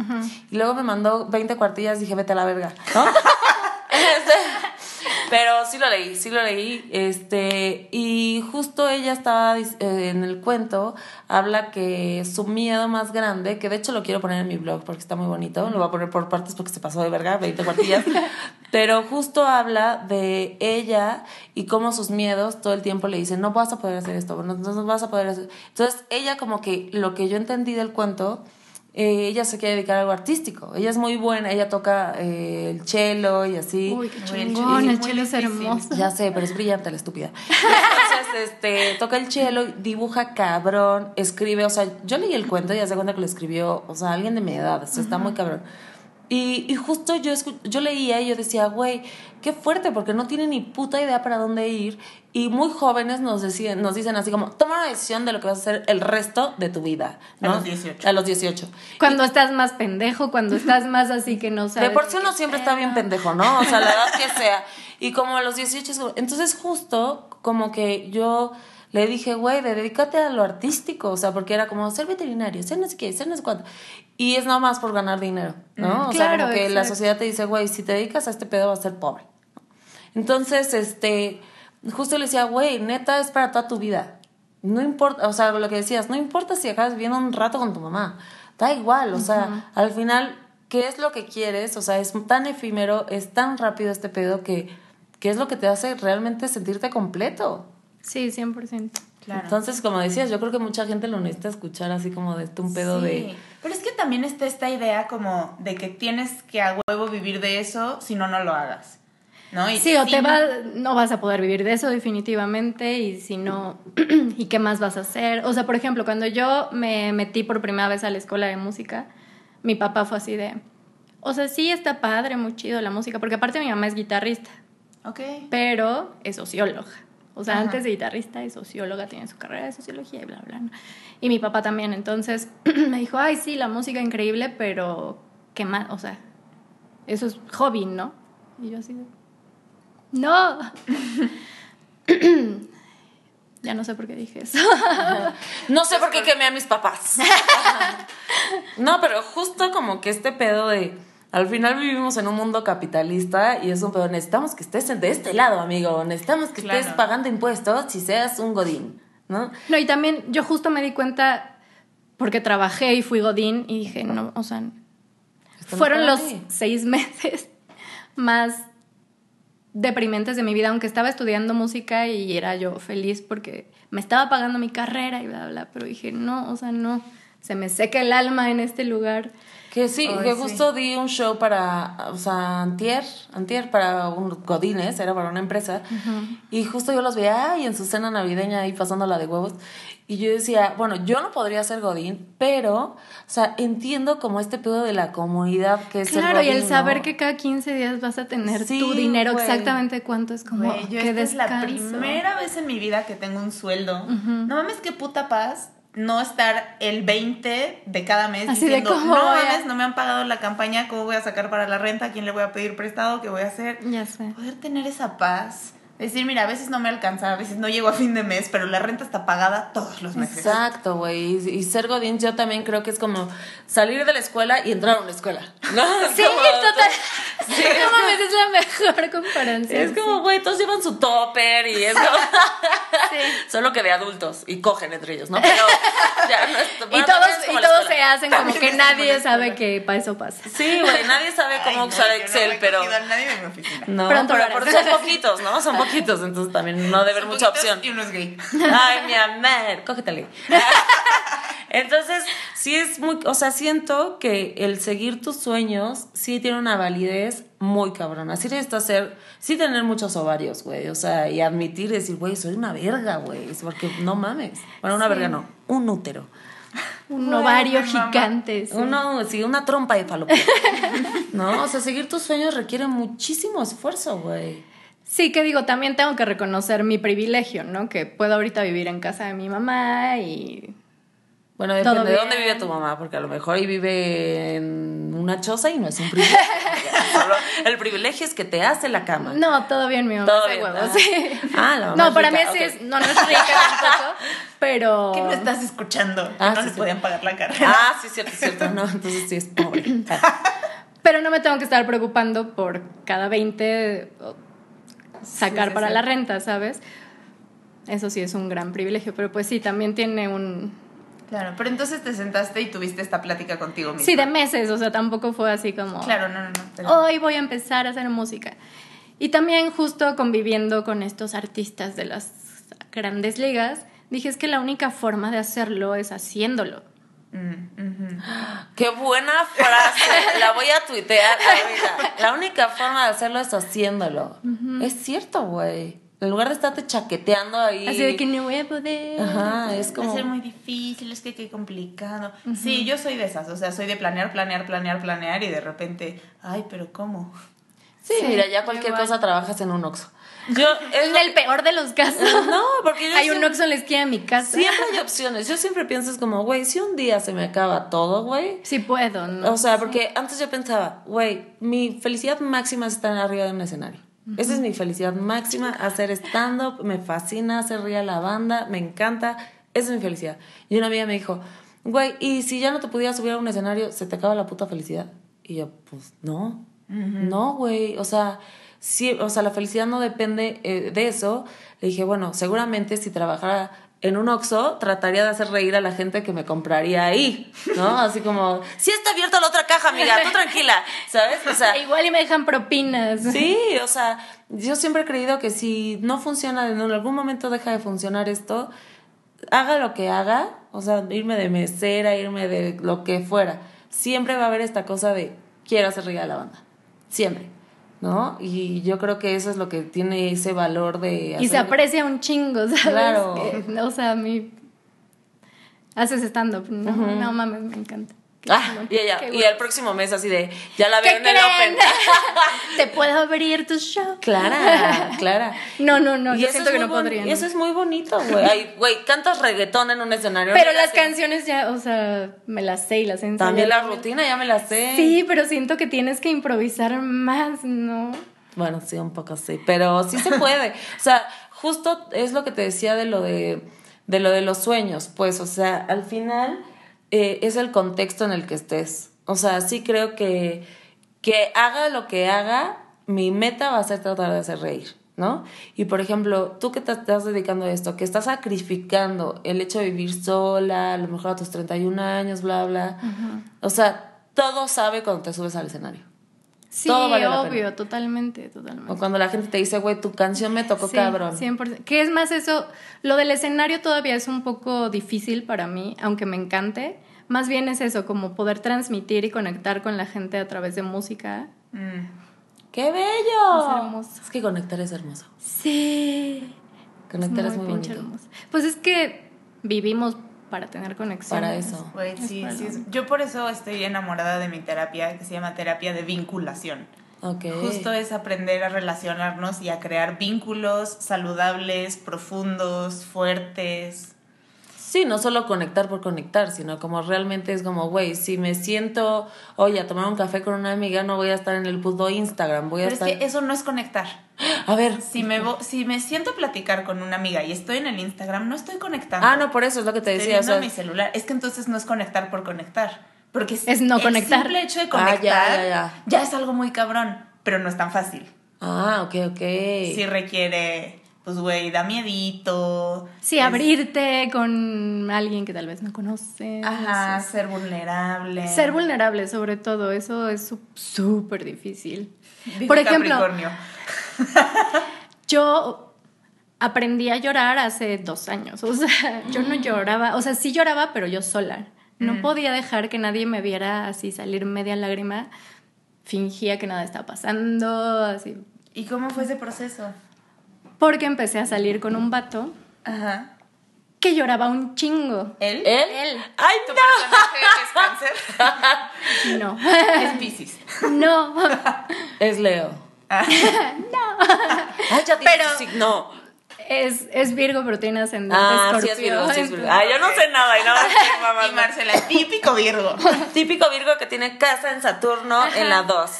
Y luego me mandó 20 cuartillas, dije, vete a la verga, ¿no? Pero sí lo leí, sí lo leí. Este, y justo ella estaba eh, en el cuento, habla que su miedo más grande, que de hecho lo quiero poner en mi blog porque está muy bonito, lo voy a poner por partes porque se pasó de verga, 20 cuartillas. pero justo habla de ella y cómo sus miedos todo el tiempo le dicen, no vas a poder hacer esto, no, no vas a poder hacer. Entonces, ella como que lo que yo entendí del cuento eh, ella se quiere dedicar a algo artístico. Ella es muy buena, ella toca eh, el cello y así. Uy, qué chingón, chelo el chelo es hermoso. Ya sé, pero es brillante la estúpida. Entonces, este, toca el cello, dibuja cabrón, escribe, o sea, yo leí el cuento y ya se cuenta que lo escribió, o sea, alguien de mi edad, o sea, está muy cabrón. Y, y justo yo, escu- yo leía y yo decía, güey, qué fuerte, porque no tiene ni puta idea para dónde ir. Y muy jóvenes nos, deciden, nos dicen así como, toma una decisión de lo que vas a hacer el resto de tu vida. A los 18. A los 18. Cuando estás más pendejo, cuando estás más así que no sabes. De por sí uno siempre está bien pendejo, ¿no? O sea, la edad que sea. Y como a los 18, es como- entonces justo como que yo le dije, güey, dedícate a lo artístico, o sea, porque era como ser veterinario, ser no sé qué, ser no sé cuánto. Y es nada más por ganar dinero, ¿no? Mm, o sea, claro, como que la sociedad te dice, güey, si te dedicas a este pedo vas a ser pobre. Entonces, este, justo le decía, güey, neta es para toda tu vida. No importa, o sea, lo que decías, no importa si acabas viviendo un rato con tu mamá. Da igual, o sea, al final, ¿qué es lo que quieres? O sea, es tan efímero, es tan rápido este pedo que, ¿qué es lo que te hace realmente sentirte completo? Sí, 100%. Claro. Entonces, como decías, yo creo que mucha gente lo necesita escuchar así como de este un pedo Sí, de... Pero es que también está esta idea como de que tienes que a huevo vivir de eso, si no, no lo hagas. ¿no? Y Sí, o si te no- va, no vas a poder vivir de eso definitivamente y si no, ¿y qué más vas a hacer? O sea, por ejemplo, cuando yo me metí por primera vez a la escuela de música, mi papá fue así de, o sea, sí está padre, muy chido la música, porque aparte mi mamá es guitarrista, Ok. pero es socióloga. O sea, Ajá. antes de guitarrista es socióloga, tiene su carrera de sociología y bla, bla, ¿no? Y mi papá también, entonces me dijo, ay, sí, la música increíble, pero ¿qué más? O sea, eso es hobby, ¿no? Y yo así de, no. ya no sé por qué dije eso. No sé por qué quemé a mis papás. no, pero justo como que este pedo de. Al final vivimos en un mundo capitalista y es un pedo. Necesitamos que estés de este lado, amigo. Necesitamos que estés pagando impuestos y seas un godín, ¿no? no, y también yo justo me di cuenta, porque trabajé y fui Godín, y dije, no, o sea, Esto fueron los seis meses más deprimentes de mi vida, aunque estaba estudiando música y era yo feliz porque me estaba pagando mi carrera y bla, bla, pero dije, no, o sea, no, se me seca el alma en este lugar. Que sí, Ay, que sí. justo di un show para, o sea, antier, antier para un Godines, era para una empresa, y justo yo los veía ay, en su cena navideña ahí pasándola de huevos, y yo decía, bueno, yo no podría ser Godín, pero, o sea, entiendo como este pedo de la comunidad que es Claro, el y el Godín, saber ¿no? que cada 15 días vas a tener Sí, tu dinero güey. exactamente cuánto es como, Güey, yo qué esta es la primera vez en mi vida que tengo un sueldo. No mames, qué puta paz no estar el 20 de cada mes Así diciendo, ¿cómo no voy a-" mames, no me han pagado la campaña, ¿cómo voy a sacar para la renta? ¿A quién le voy a pedir prestado? ¿Qué voy a hacer? Ya sé. Poder tener esa paz. Decir, mira, a veces no me alcanza, a veces no llego a fin de mes, pero la renta está pagada todos los meses. Exacto, güey. Y, y ser Godín yo también creo que es como salir de la escuela y entrar a una escuela. ¿no? Es Sí, como- total. Sí. No mames, es la mejor comparación. Es como, güey, todos llevan su topper y es como... Solo que de adultos y cogen entre ellos, ¿no? Pero ya no es... Y todos, es como y todos se hacen como que es nadie sabe que para eso pasa. Sí, güey, nadie sabe cómo Ay, usar no Excel, pero... nadie de mi oficina. No, Pronto pero son poquitos, ¿no? Son poquitos, entonces también no debe haber mucha opción. Y uno es gay. Ay, mi amor, cógetele. Entonces, sí es muy, o sea, siento que el seguir tus sueños sí tiene una validez muy cabrona. Sí necesitas ser, sí tener muchos ovarios, güey. O sea, y admitir, decir, güey, soy una verga, güey. Porque no mames. Bueno, una Sí. verga no, un útero. Un Bueno, ovario gigante. sí. Uno, sí, una trompa de falopio. no, o sea, seguir tus sueños requiere muchísimo esfuerzo, güey. Sí, que digo, también tengo que reconocer mi privilegio, ¿no? Que puedo ahorita vivir en casa de mi mamá y... Bueno, Todo depende de dónde vive tu mamá, porque a lo mejor ahí vive en una choza y no es un privilegio. El privilegio es que te hace la cama. No, todo bien, mi mamá Todo bien, huevos, ah. sí. Ah, la mamá No, para mí sí es... No, no es rica tampoco, pero... ¿Qué no estás escuchando? Que Ah, no sí, le sí. podían pagar la carrera. Ah, sí, cierto, cierto. No, entonces sí es pobre. Pero no me tengo que estar preocupando por cada 20 o sacar Sí, para sí. la renta, ¿sabes? Eso sí es un gran privilegio, pero pues sí, también tiene un... Claro, pero entonces te sentaste y tuviste esta plática contigo misma. Sí, de meses, o sea, tampoco fue así como... Claro, no, no, no. Hoy voy a empezar a hacer música. Y también justo conviviendo con estos artistas de las grandes ligas, dije es que la única forma de hacerlo es haciéndolo. Mm. Qué buena frase. La voy a tuitear ahorita. La única forma de hacerlo es haciéndolo. Es cierto, güey. En lugar de estarte chaqueteando ahí. Así de que no voy a poder. Ajá, es Va a como. ser muy difícil, es que qué complicado. Sí, yo soy de esas, o sea, soy de planear, planear, planear, planear y de repente, ay, pero ¿cómo? Sí, Sí, mira, ya cualquier cosa trabajas en un Oxxo. Yo, es En lo- el peor de los casos. No, porque yo Hay un siempre- Oxxo en la esquina de mi casa. Siempre hay opciones. Yo siempre pienso es como, güey, si un día se me acaba todo, güey. Sí puedo, ¿no? O sea, porque antes yo pensaba, güey, mi felicidad máxima es estar arriba de un escenario. Esa es mi felicidad máxima, hacer stand-up, me fascina hacer reír a la banda, me encanta, esa es mi felicidad. Y una amiga me dijo, güey, ¿y si ya no te pudieras subir a un escenario, se te acaba la puta felicidad? Y yo, pues no, no, güey, o sea, sí, o sea, la felicidad no depende eh, de eso. Le dije, bueno, seguramente si trabajara en un Oxxo, trataría de hacer reír a la gente que me compraría ahí, ¿no? Así como, sí está abierta la otra caja, amiga, tú tranquila, ¿sabes? O sea, Igual y me dejan propinas. Sí, o sea, yo siempre he creído que si no funciona, en algún momento deja de funcionar esto, haga lo que haga, o sea, irme de mesera, irme de lo que fuera, siempre va a haber esta cosa de quiero hacer reír a la banda, siempre. ¿No? Y yo creo que eso es lo que tiene ese valor de... Y se hacer- aprecia un chingo, ¿sabes? Claro. Que, o sea, a mí... Haces stand-up, no, no mames, me encanta. Ah, y, ella, y el próximo mes así de, ya la ¿Qué veo en el? Open. ¿Te puedo abrir tu show? Clara, Clara. No, no, no, Y yo eso siento es que no podría. y. Eso es muy bonito, güey. Güey, cantas reggaetón en un escenario. Pero las canciones ya, o sea, me las sé y las he ensayado. También la rutina, ya me la sé. Sí, pero siento que tienes que improvisar más, ¿no? Bueno, sí, un poco sí, pero sí se puede. O sea, justo es lo que te decía de lo de, de lo de los sueños, pues, o sea, al final eh, es el contexto en el que estés. O sea, sí creo que, que haga lo que haga, mi meta va a ser tratar de hacer reír, ¿no? Y por ejemplo, tú que te estás dedicando a esto, que estás sacrificando el hecho de vivir sola, a lo mejor a tus 31 años, bla, bla. O sea, todo sabe cuando te subes al escenario. Sí, Todo vale la obvio, pena. totalmente, totalmente. O cuando la gente te dice, güey, tu canción me tocó Sí, cabrón. 100%. ¿Qué es más eso? Lo del escenario todavía es un poco difícil para mí, aunque me encante. Más bien es eso, como poder transmitir y conectar con la gente a través de música. Mm. ¡Qué bello! Es hermoso. Es que conectar es hermoso. Sí. Conectar es muy, pinche bonito. hermoso. Pues es que vivimos para tener conexión. Para eso. Sí, para sí. Yo por eso estoy enamorada de mi terapia, que se llama terapia de vinculación. Ok. Justo es aprender a relacionarnos y a crear vínculos saludables, profundos, fuertes. Sí, no solo conectar por conectar, sino como realmente es como, güey, si me siento, oye, a tomar un café con una amiga, no voy a estar en el puto Instagram, voy a Pero es estar... que eso no es conectar. A ver. Si me, si me siento a platicar con una amiga y estoy en el Instagram, no estoy conectando. Ah, no, por eso es lo que te Estoy decía. O viendo sea, mi celular. Es que entonces no es conectar por conectar. Porque Es no el conectar. simple hecho de Ah, conectar ya, ya, ya. ya es algo muy cabrón, pero no es tan fácil. Ah, ok, ok. Sí requiere, pues, güey, da miedito. Sí, Es- abrirte con alguien que tal vez no conoces. Ajá, Es- ser vulnerable. Ser vulnerable, sobre todo, eso es súper difícil. Dijo Por ejemplo, yo aprendí a llorar hace dos años. O sea, yo no lloraba, o sea, sí lloraba, pero yo sola. No podía dejar que nadie me viera así salir media lágrima. Fingía que nada estaba pasando, así. ¿Y cómo fue ese proceso? Porque empecé a salir con un vato Ajá. que lloraba un chingo. ¿Él? ¿Él? Él. ¡Ay, ¿Tu no! personaje es cáncer? No, es Pisces. no. Es Leo. Ah. Ay, ya dije Pero- su signo. Es, es Virgo, pero tiene ascendente Ah, sí es Virgo, sí es Virgo. Ay, yo no sé nada y nada más Y. Marcela, típico Virgo. Típico Virgo que tiene casa en Saturno en la 2.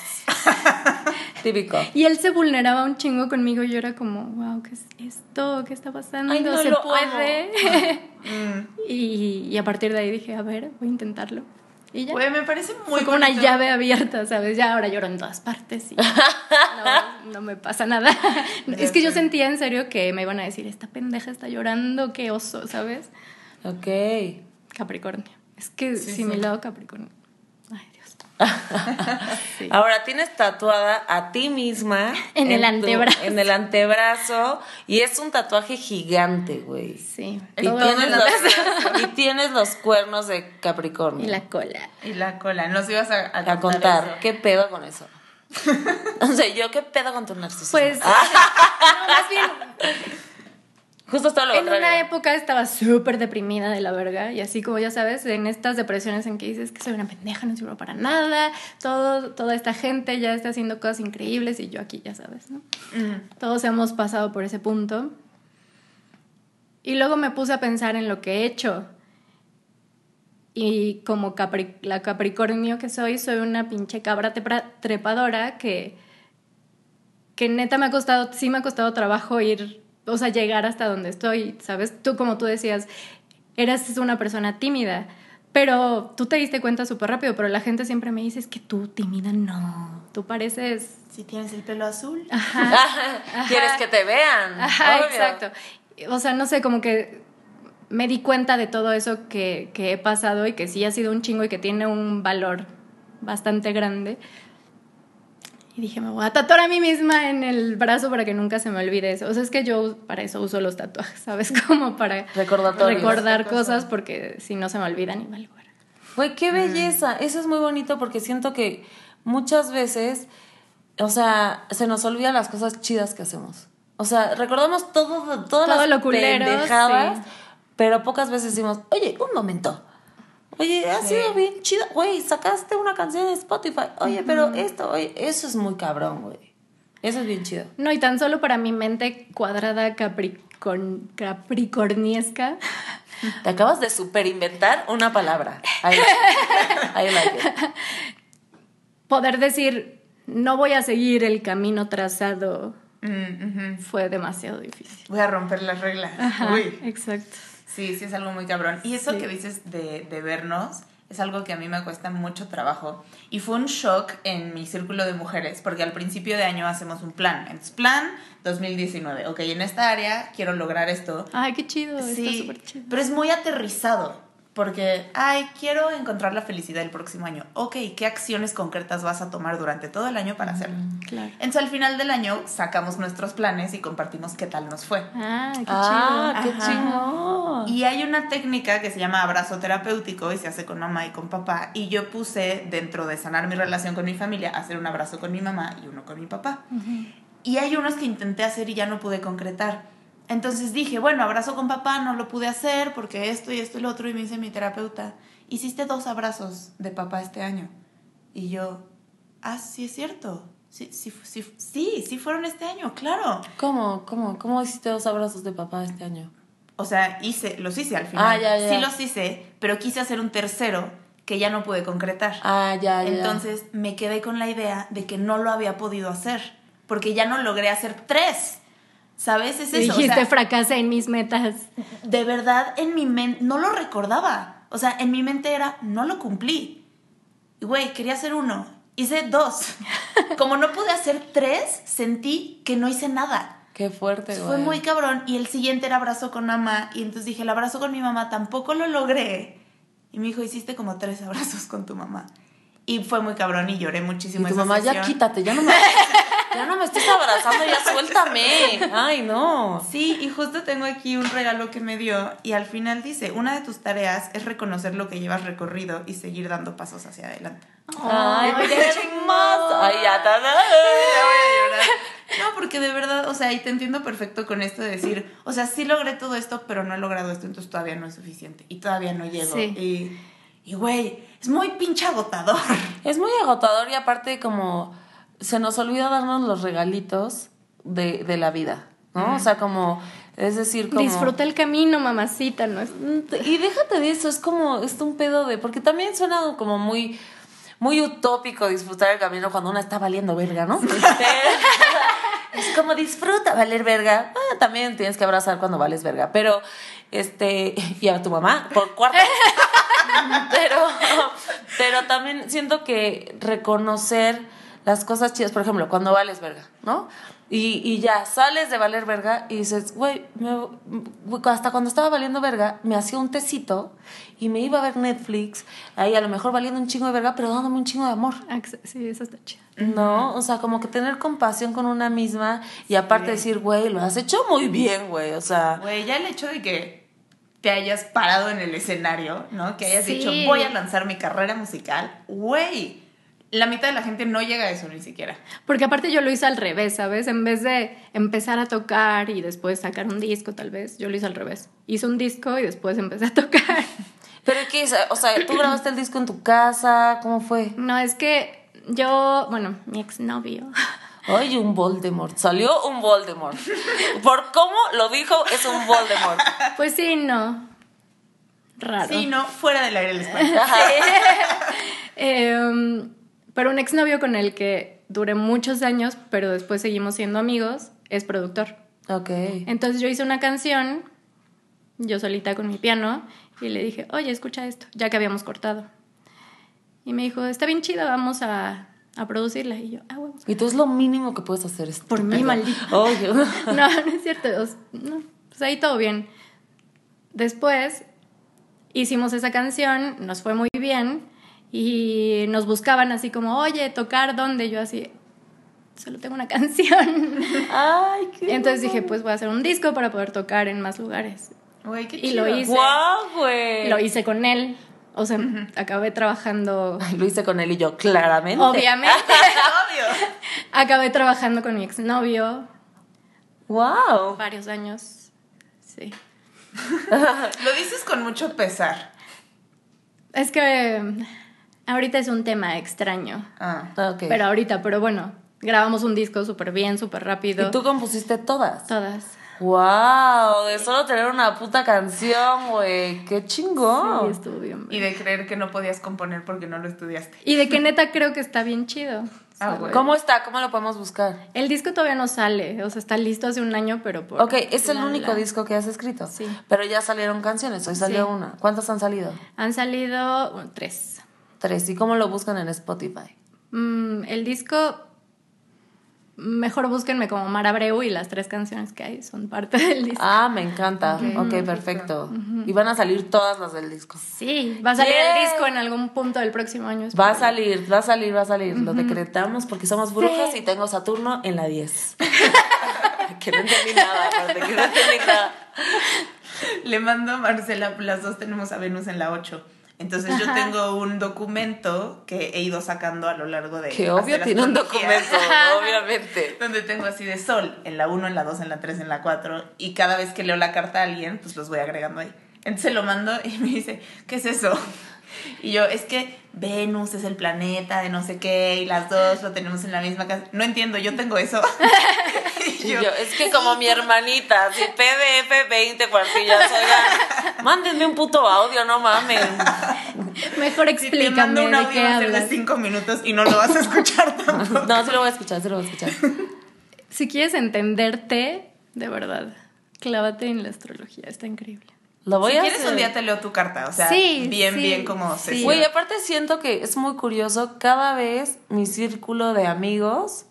Típico. Y él se vulneraba un chingo conmigo y yo era como, wow, ¿qué es esto? ¿Qué está pasando? Ay, no, ¿Se puede? Mm. y, y a partir de ahí dije, a ver, voy a intentarlo. Y ya. Me parece muy Fue como una llave abierta, ¿sabes? Ya ahora lloro en todas partes y no, no me pasa nada. es que yo sentía en serio que me iban a decir, esta pendeja está llorando, qué oso, ¿sabes? Ok. Capricornio. Es que Sí, sí, sí. mi lado Capricornio. Sí. Ahora tienes tatuada a ti misma. En el tu- antebrazo. en el antebrazo. Y es un tatuaje gigante, güey. Sí. Y tienes, lo- los, y tienes los cuernos de Capricornio. y la cola. Y la cola. Nos ibas a, a a contar. eso. ¿Qué pedo con eso? o sea, yo, ¿qué pedo con tu narcisismo? Pues, Ah, no, más bien, justo todo lo en contrario. una época estaba súper deprimida de la verga y así como ya sabes, en estas depresiones en que dices que soy una pendeja, no sirvo para nada, todo, toda esta gente ya está haciendo cosas increíbles y yo aquí, ya sabes, ¿no? Mm. Todos hemos pasado por ese punto. Y luego me puse a pensar en lo que he hecho. Y como Capri- la Capricornio que soy, soy una pinche cabra trepadora que, que neta me ha costado, sí me ha costado trabajo ir, o sea, llegar hasta donde estoy, ¿sabes? Tú, como tú decías, eras una persona tímida, pero tú te diste cuenta súper rápido, pero la gente siempre me dice, es que tú tímida no, tú pareces... Si tienes el pelo azul. Ajá. ¿Quieres que te vean? Ajá, Obvio. exacto. O sea, no sé, como que me di cuenta de todo eso que, que he pasado y que sí ha sido un chingo y que tiene un valor bastante grande. Y dije, me voy a tatuar a mí misma en el brazo para que nunca se me olvide eso. O sea, es que yo para eso uso los tatuajes, ¿sabes? Como para recordar cosas porque si no se me olvidan y valgo. Güey, qué belleza. Eso es muy bonito porque siento que muchas veces o sea, se nos olvidan las cosas chidas que hacemos. O sea, recordamos todo, todas Todo las lo culero, pendejadas, sí. pero pocas veces decimos, oye, un momento. Oye, ha sido bien chida. Güey, sacaste una canción en Spotify. Oye, pero esto, oye, eso es muy cabrón, güey. Eso es bien chido. No, y tan solo para mi mente cuadrada capricor- capricorniesca. Te acabas de superinventar una palabra. Like it. Poder decir, no voy a seguir el camino trazado Mm, fue demasiado difícil. Voy a romper las reglas. Ajá, Uy. exacto. Sí, sí, es algo muy cabrón. Y eso Sí. que dices de, de vernos es algo que a mí me cuesta mucho trabajo. Y fue un shock en mi círculo de mujeres, porque al principio de año hacemos un plan. Entonces, plan 2019. Ok, en esta área quiero lograr esto. Ay, qué chido, está Sí, súper chido. pero es muy aterrizado. Porque, ay, quiero encontrar la felicidad el próximo año. Ok, ¿qué acciones concretas vas a tomar durante todo el año para hacerlo? Claro. Entonces, al final del año sacamos nuestros planes y compartimos qué tal nos fue. Ah, qué Ah, chido. qué chingón. Y hay una técnica que se llama abrazo terapéutico y se hace con mamá y con papá. Y yo puse dentro de sanar mi relación con mi familia, hacer un abrazo con mi mamá y uno con mi papá. Y hay unos que intenté hacer y ya no pude concretar. Entonces dije, bueno, abrazo con papá no lo pude hacer porque esto y esto y lo otro. Y me dice mi terapeuta, hiciste dos abrazos de papá este año. Y yo, ah, sí es cierto. Sí, sí, sí, sí, sí fueron este año, claro. ¿Cómo, cómo, cómo hiciste dos abrazos de papá este año? O sea, hice, los hice al final. Ah, ya, ya. Sí los hice, pero quise hacer un tercero que ya no pude concretar. Ah, ya, ya. Entonces me quedé con la idea de que no lo había podido hacer, porque ya no logré hacer tres. ¿Sabes? Es Y eso. o dijiste, sea, fracasé en mis metas. de verdad, en mi mente, no lo recordaba. O sea, en mi mente era, no lo cumplí. Y, Güey, quería hacer uno. Hice dos. Como no pude hacer tres, sentí que no hice nada. Qué fuerte, güey. Fue muy cabrón. Y el siguiente era abrazo con mamá. Y entonces dije, el abrazo con mi mamá tampoco lo logré. Y me dijo, hiciste como tres abrazos con tu mamá. Y fue muy cabrón y lloré Y muchísimo. tu esa mamá, ya sesión. quítate, ya no me, ya no me estés abrazando, ya suéltame. Ay, no. Sí, y justo tengo aquí un regalo que me dio. Y al final dice, una de tus tareas es reconocer lo que llevas recorrido y seguir dando pasos hacia adelante. Ay, Ay, qué hermoso. Ay, ya, ta, ta. No, porque de verdad, o sea, y te entiendo perfecto con esto de decir, o sea, sí logré todo esto, pero no he logrado esto, entonces todavía no es suficiente. Y todavía no llego. Sí. Y, y güey, es muy pinche agotador. Es muy agotador y aparte como se nos olvida darnos los regalitos de, de la vida, ¿no? O sea, como, es decir, como... Disfruta el camino, mamacita. ¿no? Y déjate de eso, es como, es un pedo de, porque también suena como muy, muy utópico disfrutar el camino cuando uno está valiendo verga, ¿no? Es como disfruta valer verga. Ah, también tienes que abrazar cuando vales verga, pero, este, y a tu mamá por cuarto. pero, pero también siento que reconocer las cosas chidas, por ejemplo, cuando vales verga, ¿no? Y, y ya sales de valer verga y dices, güey, hasta cuando estaba valiendo verga, me hacía un tecito y me iba a ver Netflix, ahí a lo mejor valiendo un chingo de verga, pero dándome un chingo de amor. Sí, eso está chido. ¿No? O sea, como que tener compasión con una misma y aparte decir, güey, lo has hecho muy bien, güey. O sea, Güey, ya el hecho de que te hayas parado en el escenario, ¿no? Que hayas Sí. dicho, voy a lanzar mi carrera musical. Güey, la mitad de la gente no llega a eso ni siquiera. Porque aparte yo lo hice al revés, ¿sabes? En vez de empezar a tocar y después sacar un disco, tal vez, yo lo hice al revés. Hice un disco y después empecé a tocar. ¿pero qué es? O sea, ¿tú grabaste el disco en tu casa? ¿Cómo fue? No, es que yo, bueno, mi exnovio. Ay, un Voldemort. Salió un Voldemort. Por cómo lo dijo, es un Voldemort. Pues sí, no. Raro. Sí, no, fuera del aire les cuento. Em, pero un exnovio con el que duré muchos años, pero después seguimos siendo amigos, es productor. Ok. Entonces yo hice una canción, yo solita con mi piano, y le dije, oye, escucha esto, ya que habíamos cortado. Y me dijo, está bien chida, vamos a, a producirla. Y yo, ah, huevos. Y tú es lo mínimo que puedes hacer. Por mí, estúpido. maldito. No, no es cierto. no, pues ahí todo bien. Después hicimos esa canción, nos fue muy bien y nos buscaban así como, oye, tocar dónde. Yo así, solo tengo una canción. Ay, qué. Entonces dije, pues voy a hacer un disco para poder tocar en más lugares. Güey, qué Y chido. lo hice. ¡Guau, güey! Lo hice con él. O sea, acabé trabajando, Lo hice con él y yo, claramente. obviamente. Obvio. Acabé trabajando con mi exnovio ¡Wow! varios años. Sí. Lo dices con mucho pesar. Es que eh, ahorita es un tema extraño. Ah. Ok. Pero ahorita, pero bueno, grabamos un disco súper bien, súper rápido. ¿Y tú compusiste todas? Todas. ¡Wow! De solo tener una puta canción, güey. ¡Qué Sí, chingón! estuvo bien. Y de creer que no podías componer porque no lo estudiaste. Y de que neta creo que está bien chido. Ah, O sea, bueno. ¿Cómo está? ¿Cómo lo podemos buscar? El disco todavía no sale, o sea, está listo hace un año, pero por... Ok, es el la- único la- disco que has escrito. Sí. Pero ya salieron canciones, hoy salió Sí. una. ¿Cuántas han salido? Han salido bueno, tres. Tres. ¿Y cómo lo buscan en Spotify? Mm, el disco, mejor búsquenme como Mar Abreu y las tres canciones que hay son parte del disco. Ah, me encanta. Ok, perfecto. Y van a salir todas las del disco. Sí, va a salir Yeah. el disco en algún punto del próximo año. Va a salir, va a salir, va a salir. Lo decretamos porque somos brujas y tengo Saturno en la 10. que no entendí nada, aparte, que no entendí nada. Le mando a Marcela, las dos tenemos a Venus en la 8. Entonces yo tengo un documento que he ido sacando a lo largo de... Que obvio tiene un documento, obviamente. Donde tengo así de sol, en la 1, en la 2, en la 3, en la 4. Y cada vez que leo la carta a alguien, pues los voy agregando ahí. Entonces se lo mando y me dice, ¿qué es eso? Y yo, es que Venus es el planeta de no sé qué y las dos lo tenemos en la misma casa. No entiendo, yo tengo eso. Y yo, es que como mi hermanita, si PDF 20 cuartillas, oigan, mándenme un puto audio, no mamen. Mejor Si te mando explícame un de audio de hablas. 5 minutos y no lo vas a escuchar tampoco. No, sí lo voy a escuchar, sí lo voy a escuchar. Si quieres entenderte, de verdad, clávate en la astrología, está increíble. Lo voy si a quieres hacer. un día te leo tu carta, o sea, Sí, bien, sí, bien como se sí. Güey, aparte siento que es muy curioso, cada vez mi círculo de amigos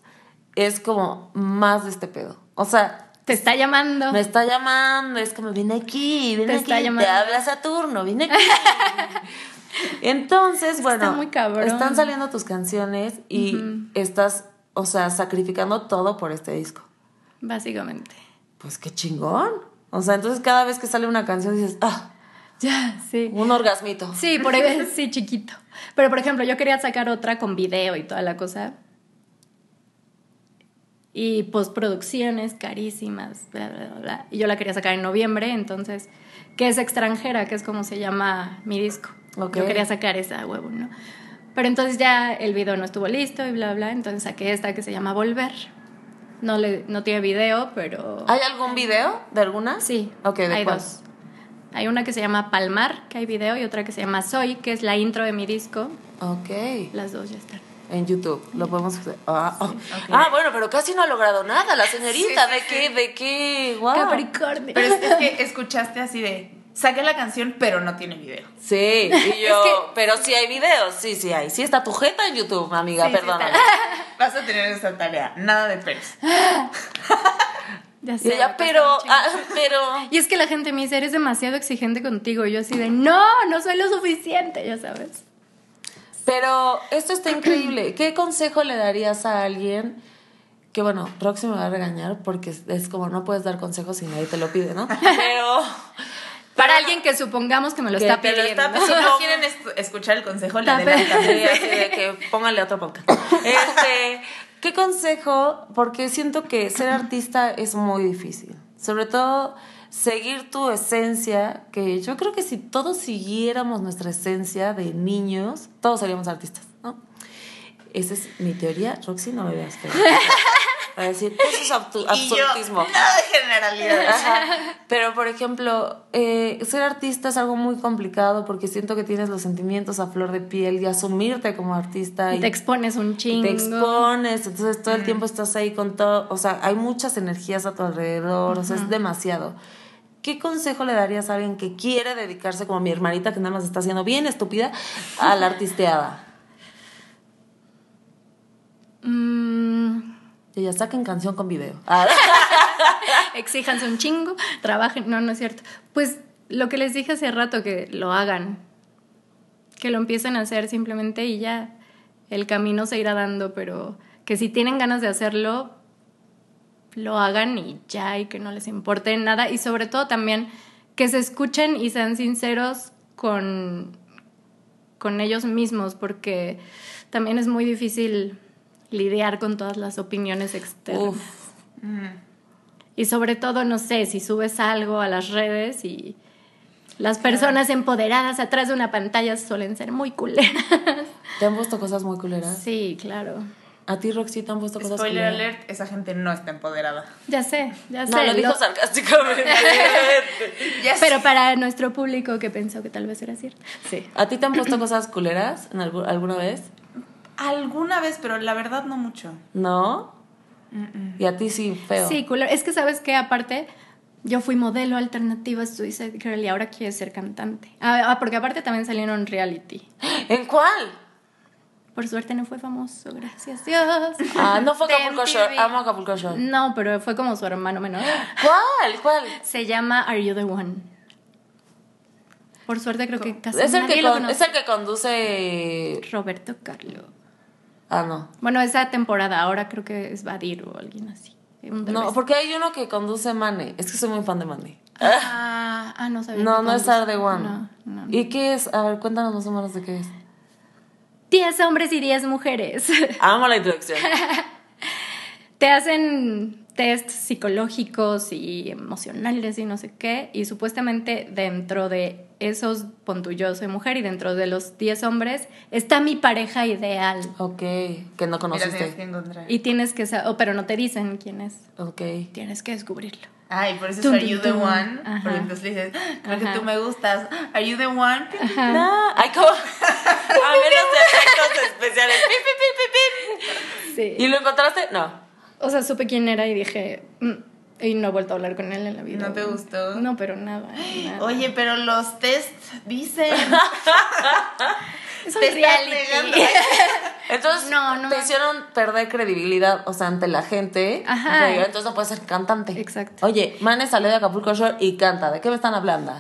es como más de este pedo. O sea, Te está llamando. me está llamando, es como, ven aquí, ven Te aquí, está te llamando. habla Saturno, ven aquí. Entonces, bueno, muy cabrón. están saliendo tus canciones y estás, o sea, sacrificando todo por este disco. Básicamente. Pues qué chingón. O sea, entonces cada vez que sale una canción dices, ah, Ya, sí. un orgasmito. Sí, por ahí, sí, chiquito. Pero, por ejemplo, yo quería sacar otra con video y toda la cosa. Y postproducciones carísimas, bla, bla, bla. Y yo la quería sacar en noviembre, entonces, que es extranjera, que es como se llama mi disco. Ok. Yo quería sacar esa huevo, ¿no? Pero entonces ya el video no estuvo listo y bla, bla. Entonces saqué esta que se llama Volver. No, le, no tiene video, pero... ¿Hay algún video de alguna? Sí, Ok, ¿de hay cuál? dos. Hay una que se llama Palmar, que hay video, y otra que se llama Soy, que es la intro de mi disco. Ok. Las dos ya están. En YouTube, lo podemos hacer. Ah, oh. Ah, bueno, pero casi no ha logrado nada la señorita. Sí, ¿De qué? sí. ¿De qué? Wow. Capricornio. Pero es que escuchaste así de, saqué la canción, pero no tiene video. Sí, y yo, pero sí hay videos, sí, sí hay. Sí está tu jeta en YouTube, amiga, Sí, sí perdóname. Vas a tener esa tarea, nada de pelos. Ya sé, ella, pero, ah, pero. Y es que la gente me dice, eres demasiado exigente contigo. Y yo así de, no, no soy lo suficiente, ya sabes. Pero esto está increíble. ¿Qué consejo le darías a alguien? Que bueno, Roxy me va a regañar porque es, es como no puedes dar consejos si nadie te lo pide, ¿no? Pero. Para alguien que supongamos que me lo Que está pidiendo. está Si no quieren es- escuchar el consejo, le adelantan. Sí, así de que póngale otro podcast. Este, ¿qué consejo? Porque siento que ser artista es muy difícil. Sobre todo seguir tu esencia, que yo creo que si todos siguiéramos nuestra esencia de niños, todos seríamos artistas, ¿no? Esa es mi teoría. Roxy, no me veas feo. Va a decir, eso es abtu- Y yo, absolutismo. nada de generalidades. Ajá. Pero, por ejemplo, eh, ser artista es algo muy complicado porque siento que tienes los sentimientos a flor de piel y asumirte como artista Y y te expones un te chingo. expones, entonces todo el tiempo estás ahí con todo, o sea, hay muchas energías a tu alrededor, o sea, es demasiado. ¿Qué consejo le darías a alguien que quiere dedicarse como mi hermanita que nada más está haciendo bien estúpida a la artisteada? Mm, Que ya saquen canción con video. Ah. exíjanse un chingo, trabajen. No, no es cierto. Pues lo que les dije hace rato, que lo hagan. Que lo empiecen a hacer simplemente y ya. El camino se irá dando, pero que si tienen ganas de hacerlo, lo hagan y ya, y que no les importe nada. Y sobre todo también que se escuchen y sean sinceros con, con ellos mismos, porque también es muy difícil lidiar con todas las opiniones externas. Uf. Mm. Y sobre todo, no sé, si subes algo a las redes y las personas empoderadas atrás de una pantalla suelen ser muy culeras. ¿Te han puesto cosas muy culeras? Sí, claro. ¿A ti, Roxy, te han puesto cosas Spoiler culeras? alert, esa gente no está empoderada. Ya sé, ya sé. No, lo dijo Lo- sarcásticamente. Ya pero para nuestro público que pensó que tal vez era cierto. Sí. ¿A ti te han puesto cosas culeras en algu- alguna vez? Alguna vez, pero la verdad no mucho. ¿No? Y a ti sí, feo. Sí, culero. Es que sabes que aparte yo fui modelo alternativa Suicide Girl y ahora quiero ser cantante. Ah, ah, porque aparte también salieron reality. ¿En cuál? Por suerte no fue famoso, gracias Dios. Ah, no fue Acapulco. Shore. Amo Acapulco Shore. No, pero fue como su hermano menor. ¿Cuál? ¿Cuál? Se llama Are You the One? Por suerte creo que casi Es el, nadie que lo con- conoce. es el que conduce. Roberto Carlo. Ah, no. Bueno, esa temporada, ahora creo que es Badir o alguien así. No, porque hay uno que conduce Mane. Es que soy muy fan de Mane. Ah, ah, no sabía. No, no es the One. No, no. ¿Y qué es? A ver, cuéntanos más o menos de qué es. 10 hombres y 10 mujeres. Amo la introducción. Te hacen test psicológicos y emocionales y no sé qué. Y supuestamente dentro de esos, pon tú, yo soy mujer y dentro de los 10 hombres está mi pareja ideal. ok, que no Mira, tienes que conociste. encontrar. Y tienes que saber, pero no te dicen quién es. Ok. Tienes que descubrirlo. Ay, por eso es Are You tum, the tum. One. Ajá. Porque entonces le dices, "Ah, creo Ajá. que tú me gustas. Are You the One? No, ay, como. A ver los efectos especiales. Pi, pi, pi, pi, pi. Sí. ¿Y lo encontraste? No. O sea, supe quién era y dije, "Mm", y no he vuelto a hablar con él en la vida. ¿No te gustó? No, pero nada. nada. Oye, pero los tests dicen. es un reality. negando. Entonces No, no te me- hicieron perder credibilidad, o sea, ante la gente. Ajá. Pero entonces no puedes ser cantante. Exacto. Oye, Mane salió de Acapulco Shore y canta. ¿De qué me están hablando?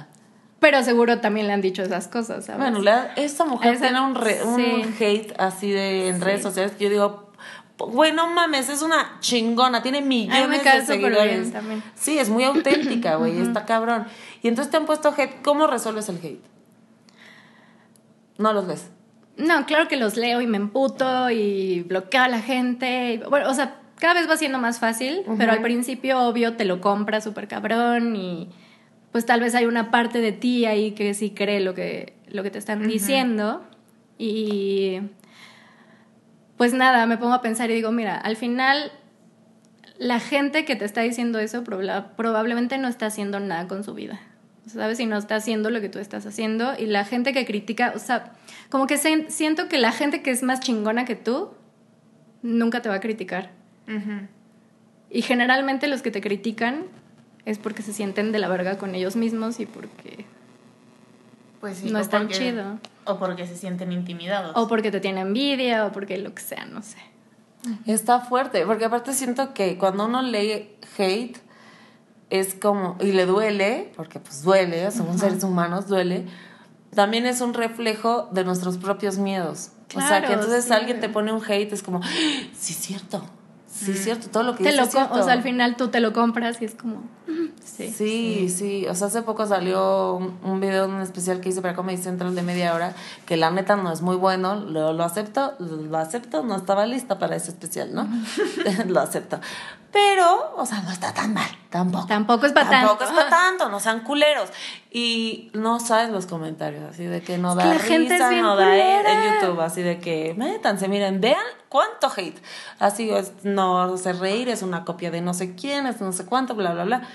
Pero seguro también le han dicho esas cosas, ¿sabes? Bueno, la- esta mujer Esa- tiene un, re- un sí. hate así de en redes sociales que yo digo, güey, no mames, es una chingona, tiene millones cae de seguidores. bien también. Sí, es muy auténtica, güey, está cabrón. Y entonces te han puesto hate, ¿cómo resuelves el hate? No los ves. No, claro que los leo y me emputo y bloqueo a la gente. y- Bueno, o sea, cada vez va siendo más fácil, pero al principio, obvio, te lo compras súper cabrón y pues tal vez hay una parte de ti ahí que sí cree lo que, lo que te están diciendo. Y pues nada, me pongo a pensar y digo, mira, al final la gente que te está diciendo eso proba- probablemente no está haciendo nada con su vida. ¿Sabes? Y no está haciendo lo que tú estás haciendo. Y la gente que critica, o sea, como que se- siento que la gente que es más chingona que tú nunca te va a criticar. Y generalmente los que te critican es porque se sienten de la verga con ellos mismos y porque Pues sí, no es tan chido. O porque se sienten intimidados. O porque te tiene envidia o porque lo que sea, no sé. Está fuerte, porque aparte siento que cuando uno lee hate es como, y le duele, porque pues duele, somos seres humanos, duele, también es un reflejo de nuestros propios miedos. o sea, Claro, que entonces sí. alguien te pone un hate, es como, ¡Ah! sí, es cierto, sí, es cierto, todo lo que Te lo es co- cierto. o sea, al final tú te lo compras y es como... "Mm, Sí. Sí, sí, O sea, hace poco salió un, un video, un especial que hice para Comedy Central de media hora, que la neta no es muy bueno, lo, lo acepto, lo acepto, no estaba lista para ese especial, ¿no? lo acepto. Pero, o sea, no está tan mal, tampoco. Tampoco es pa' Tampoco tanto. es para tanto, no sean culeros. Y no sabes los comentarios, así de que no Es da que risa, no da en culera. YouTube, así de que métanse, miren, vean cuánto hate. Así es, no hace reír, es una copia de no sé quién, es no sé cuánto, bla, bla, bla.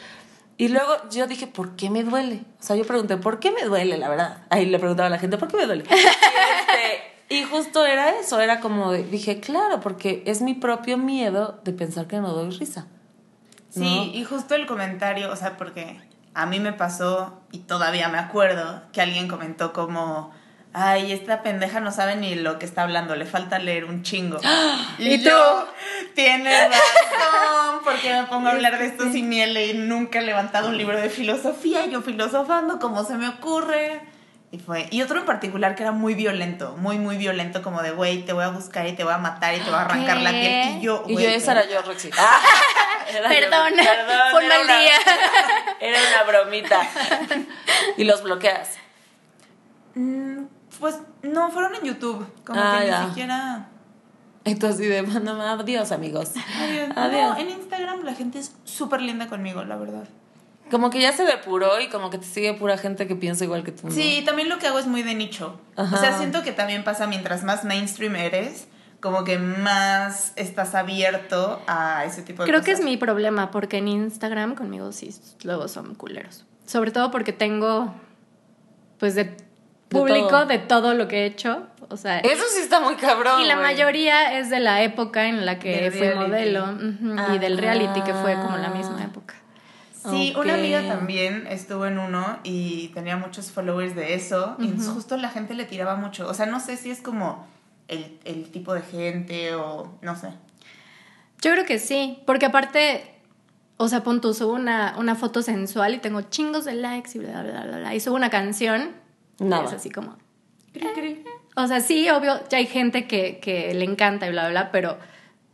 Y luego yo dije, ¿por qué me duele? O sea, yo pregunté, ¿por qué me duele, la verdad? Ahí le preguntaba a la gente, ¿por qué me duele? Y, este, y justo era eso, era como, dije, claro, porque es mi propio miedo de pensar que no doy risa. Sí, ¿no? y justo el comentario, o sea, porque a mí me pasó y todavía me acuerdo que alguien comentó como, ay, esta pendeja no sabe ni lo que está hablando, le falta leer un chingo. ¿Y tú? Tienes razón, porque me pongo a hablar de esto sin ni leído, nunca he levantado un libro de filosofía, yo filosofando como se me ocurre. Y fue, y otro en particular que era muy violento, muy, muy violento, como de, güey, te voy a buscar y te voy a matar y te voy a arrancar la piel. Y yo, Y yo, esa era yo, Roxy. Era. Perdón, Perdón, fue un era mal una- día. Era una bromita. Y los bloqueas. Mm, Pues no, fueron en YouTube. Como Ah, que ya. ni siquiera. Así de, no, adiós, amigos. Adiós. Adiós. No, en Instagram la gente es súper linda conmigo, la verdad. Como que ya se depuró y como que te sigue pura gente que piensa igual que tú. ¿no? Sí, también lo que hago es muy de nicho. Ajá. O sea, siento que también pasa mientras más mainstream eres, como que más estás abierto a ese tipo de Creo cosas. que es mi problema, porque en Instagram conmigo sí luego son culeros. Sobre todo porque tengo, pues, de público todo. de todo lo que he hecho. O sea, Eso sí está muy cabrón. y la mayoría es de la época en la que Del fui reality. modelo y del reality que fue como la misma Ah. época. Sí, una Ok. amiga también estuvo en uno y tenía muchos followers de eso. Y entonces justo la gente le tiraba mucho. O sea, no sé si es como el, el tipo de gente o no sé. Yo creo que sí, porque aparte, o sea, pon tú, subo una, una foto sensual y tengo chingos de likes y bla, bla, bla, bla. Y subo una canción y Nada. es así como... O sea, sí, obvio, ya hay gente que, que le encanta y bla, bla, bla, pero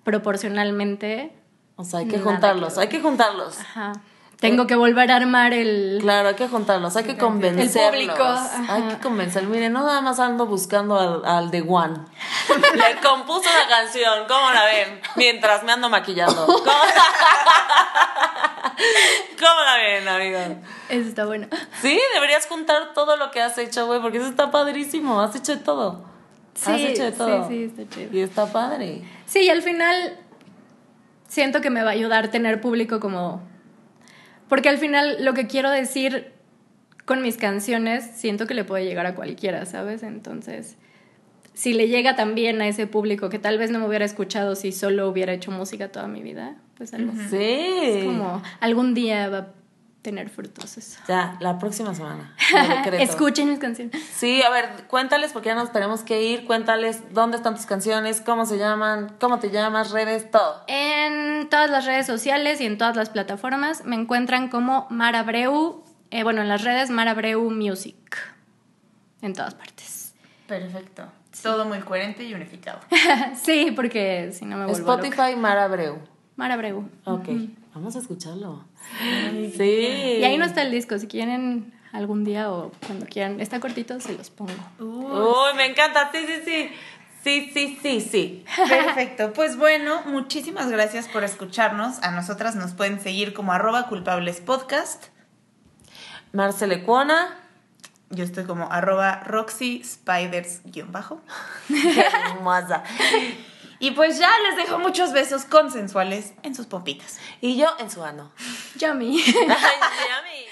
proporcionalmente... O sea, hay que juntarlos, que hay que juntarlos. Ajá. Tengo que volver a armar el... Claro, hay que juntarlos, hay que convencerlos. El público, ajá. Hay que convencer. Miren, no nada más ando buscando al, al de One. Le compuso una canción, ¿cómo la ven? Mientras me ando maquillando. ¿Cómo, ¿Cómo la ven, amigos? Eso está bueno. Sí, deberías juntar todo lo que has hecho, güey, porque eso está padrísimo. Has hecho de todo. Sí, has hecho de todo. sí, sí, está chido. Y está padre. Sí, y al final siento que me va a ayudar tener público como... Porque al final lo que quiero decir con mis canciones siento que le puede llegar a cualquiera, ¿sabes? Entonces, si le llega también a ese público que tal vez no me hubiera escuchado si solo hubiera hecho música toda mi vida, pues algo Sí. es como algún día va a tener frutos eso. Ya, la próxima semana. Escuchen mis canciones. Sí, a ver, cuéntales porque ya nos tenemos que ir. Cuéntales dónde están tus canciones, cómo se llaman, cómo te llamas, redes, todo. En todas las redes sociales y en todas las plataformas me encuentran como Marabreu, eh, bueno, en las redes Marabreu Music. En todas partes. Perfecto. Todo muy coherente y unificado. sí, porque si no me vuelvo loca. Spotify Mara Abreu. Marabreu. Ok, vamos a escucharlo. Sí. Y ahí no está el disco, si quieren algún día o cuando quieran, está cortito, se los pongo. Uy, me encanta. Sí, sí, sí. Sí, sí, sí, sí. Perfecto. Pues bueno, muchísimas gracias por escucharnos. A nosotras nos pueden seguir como arroba culpables podcast. Marcele Cuona. Yo estoy como arroba Roxy Spiders guion bajo. Qué hermosa. Y pues ya les dejo muchos besos consensuales en sus pompitas. Y yo en su ano. Yummy. Yummy.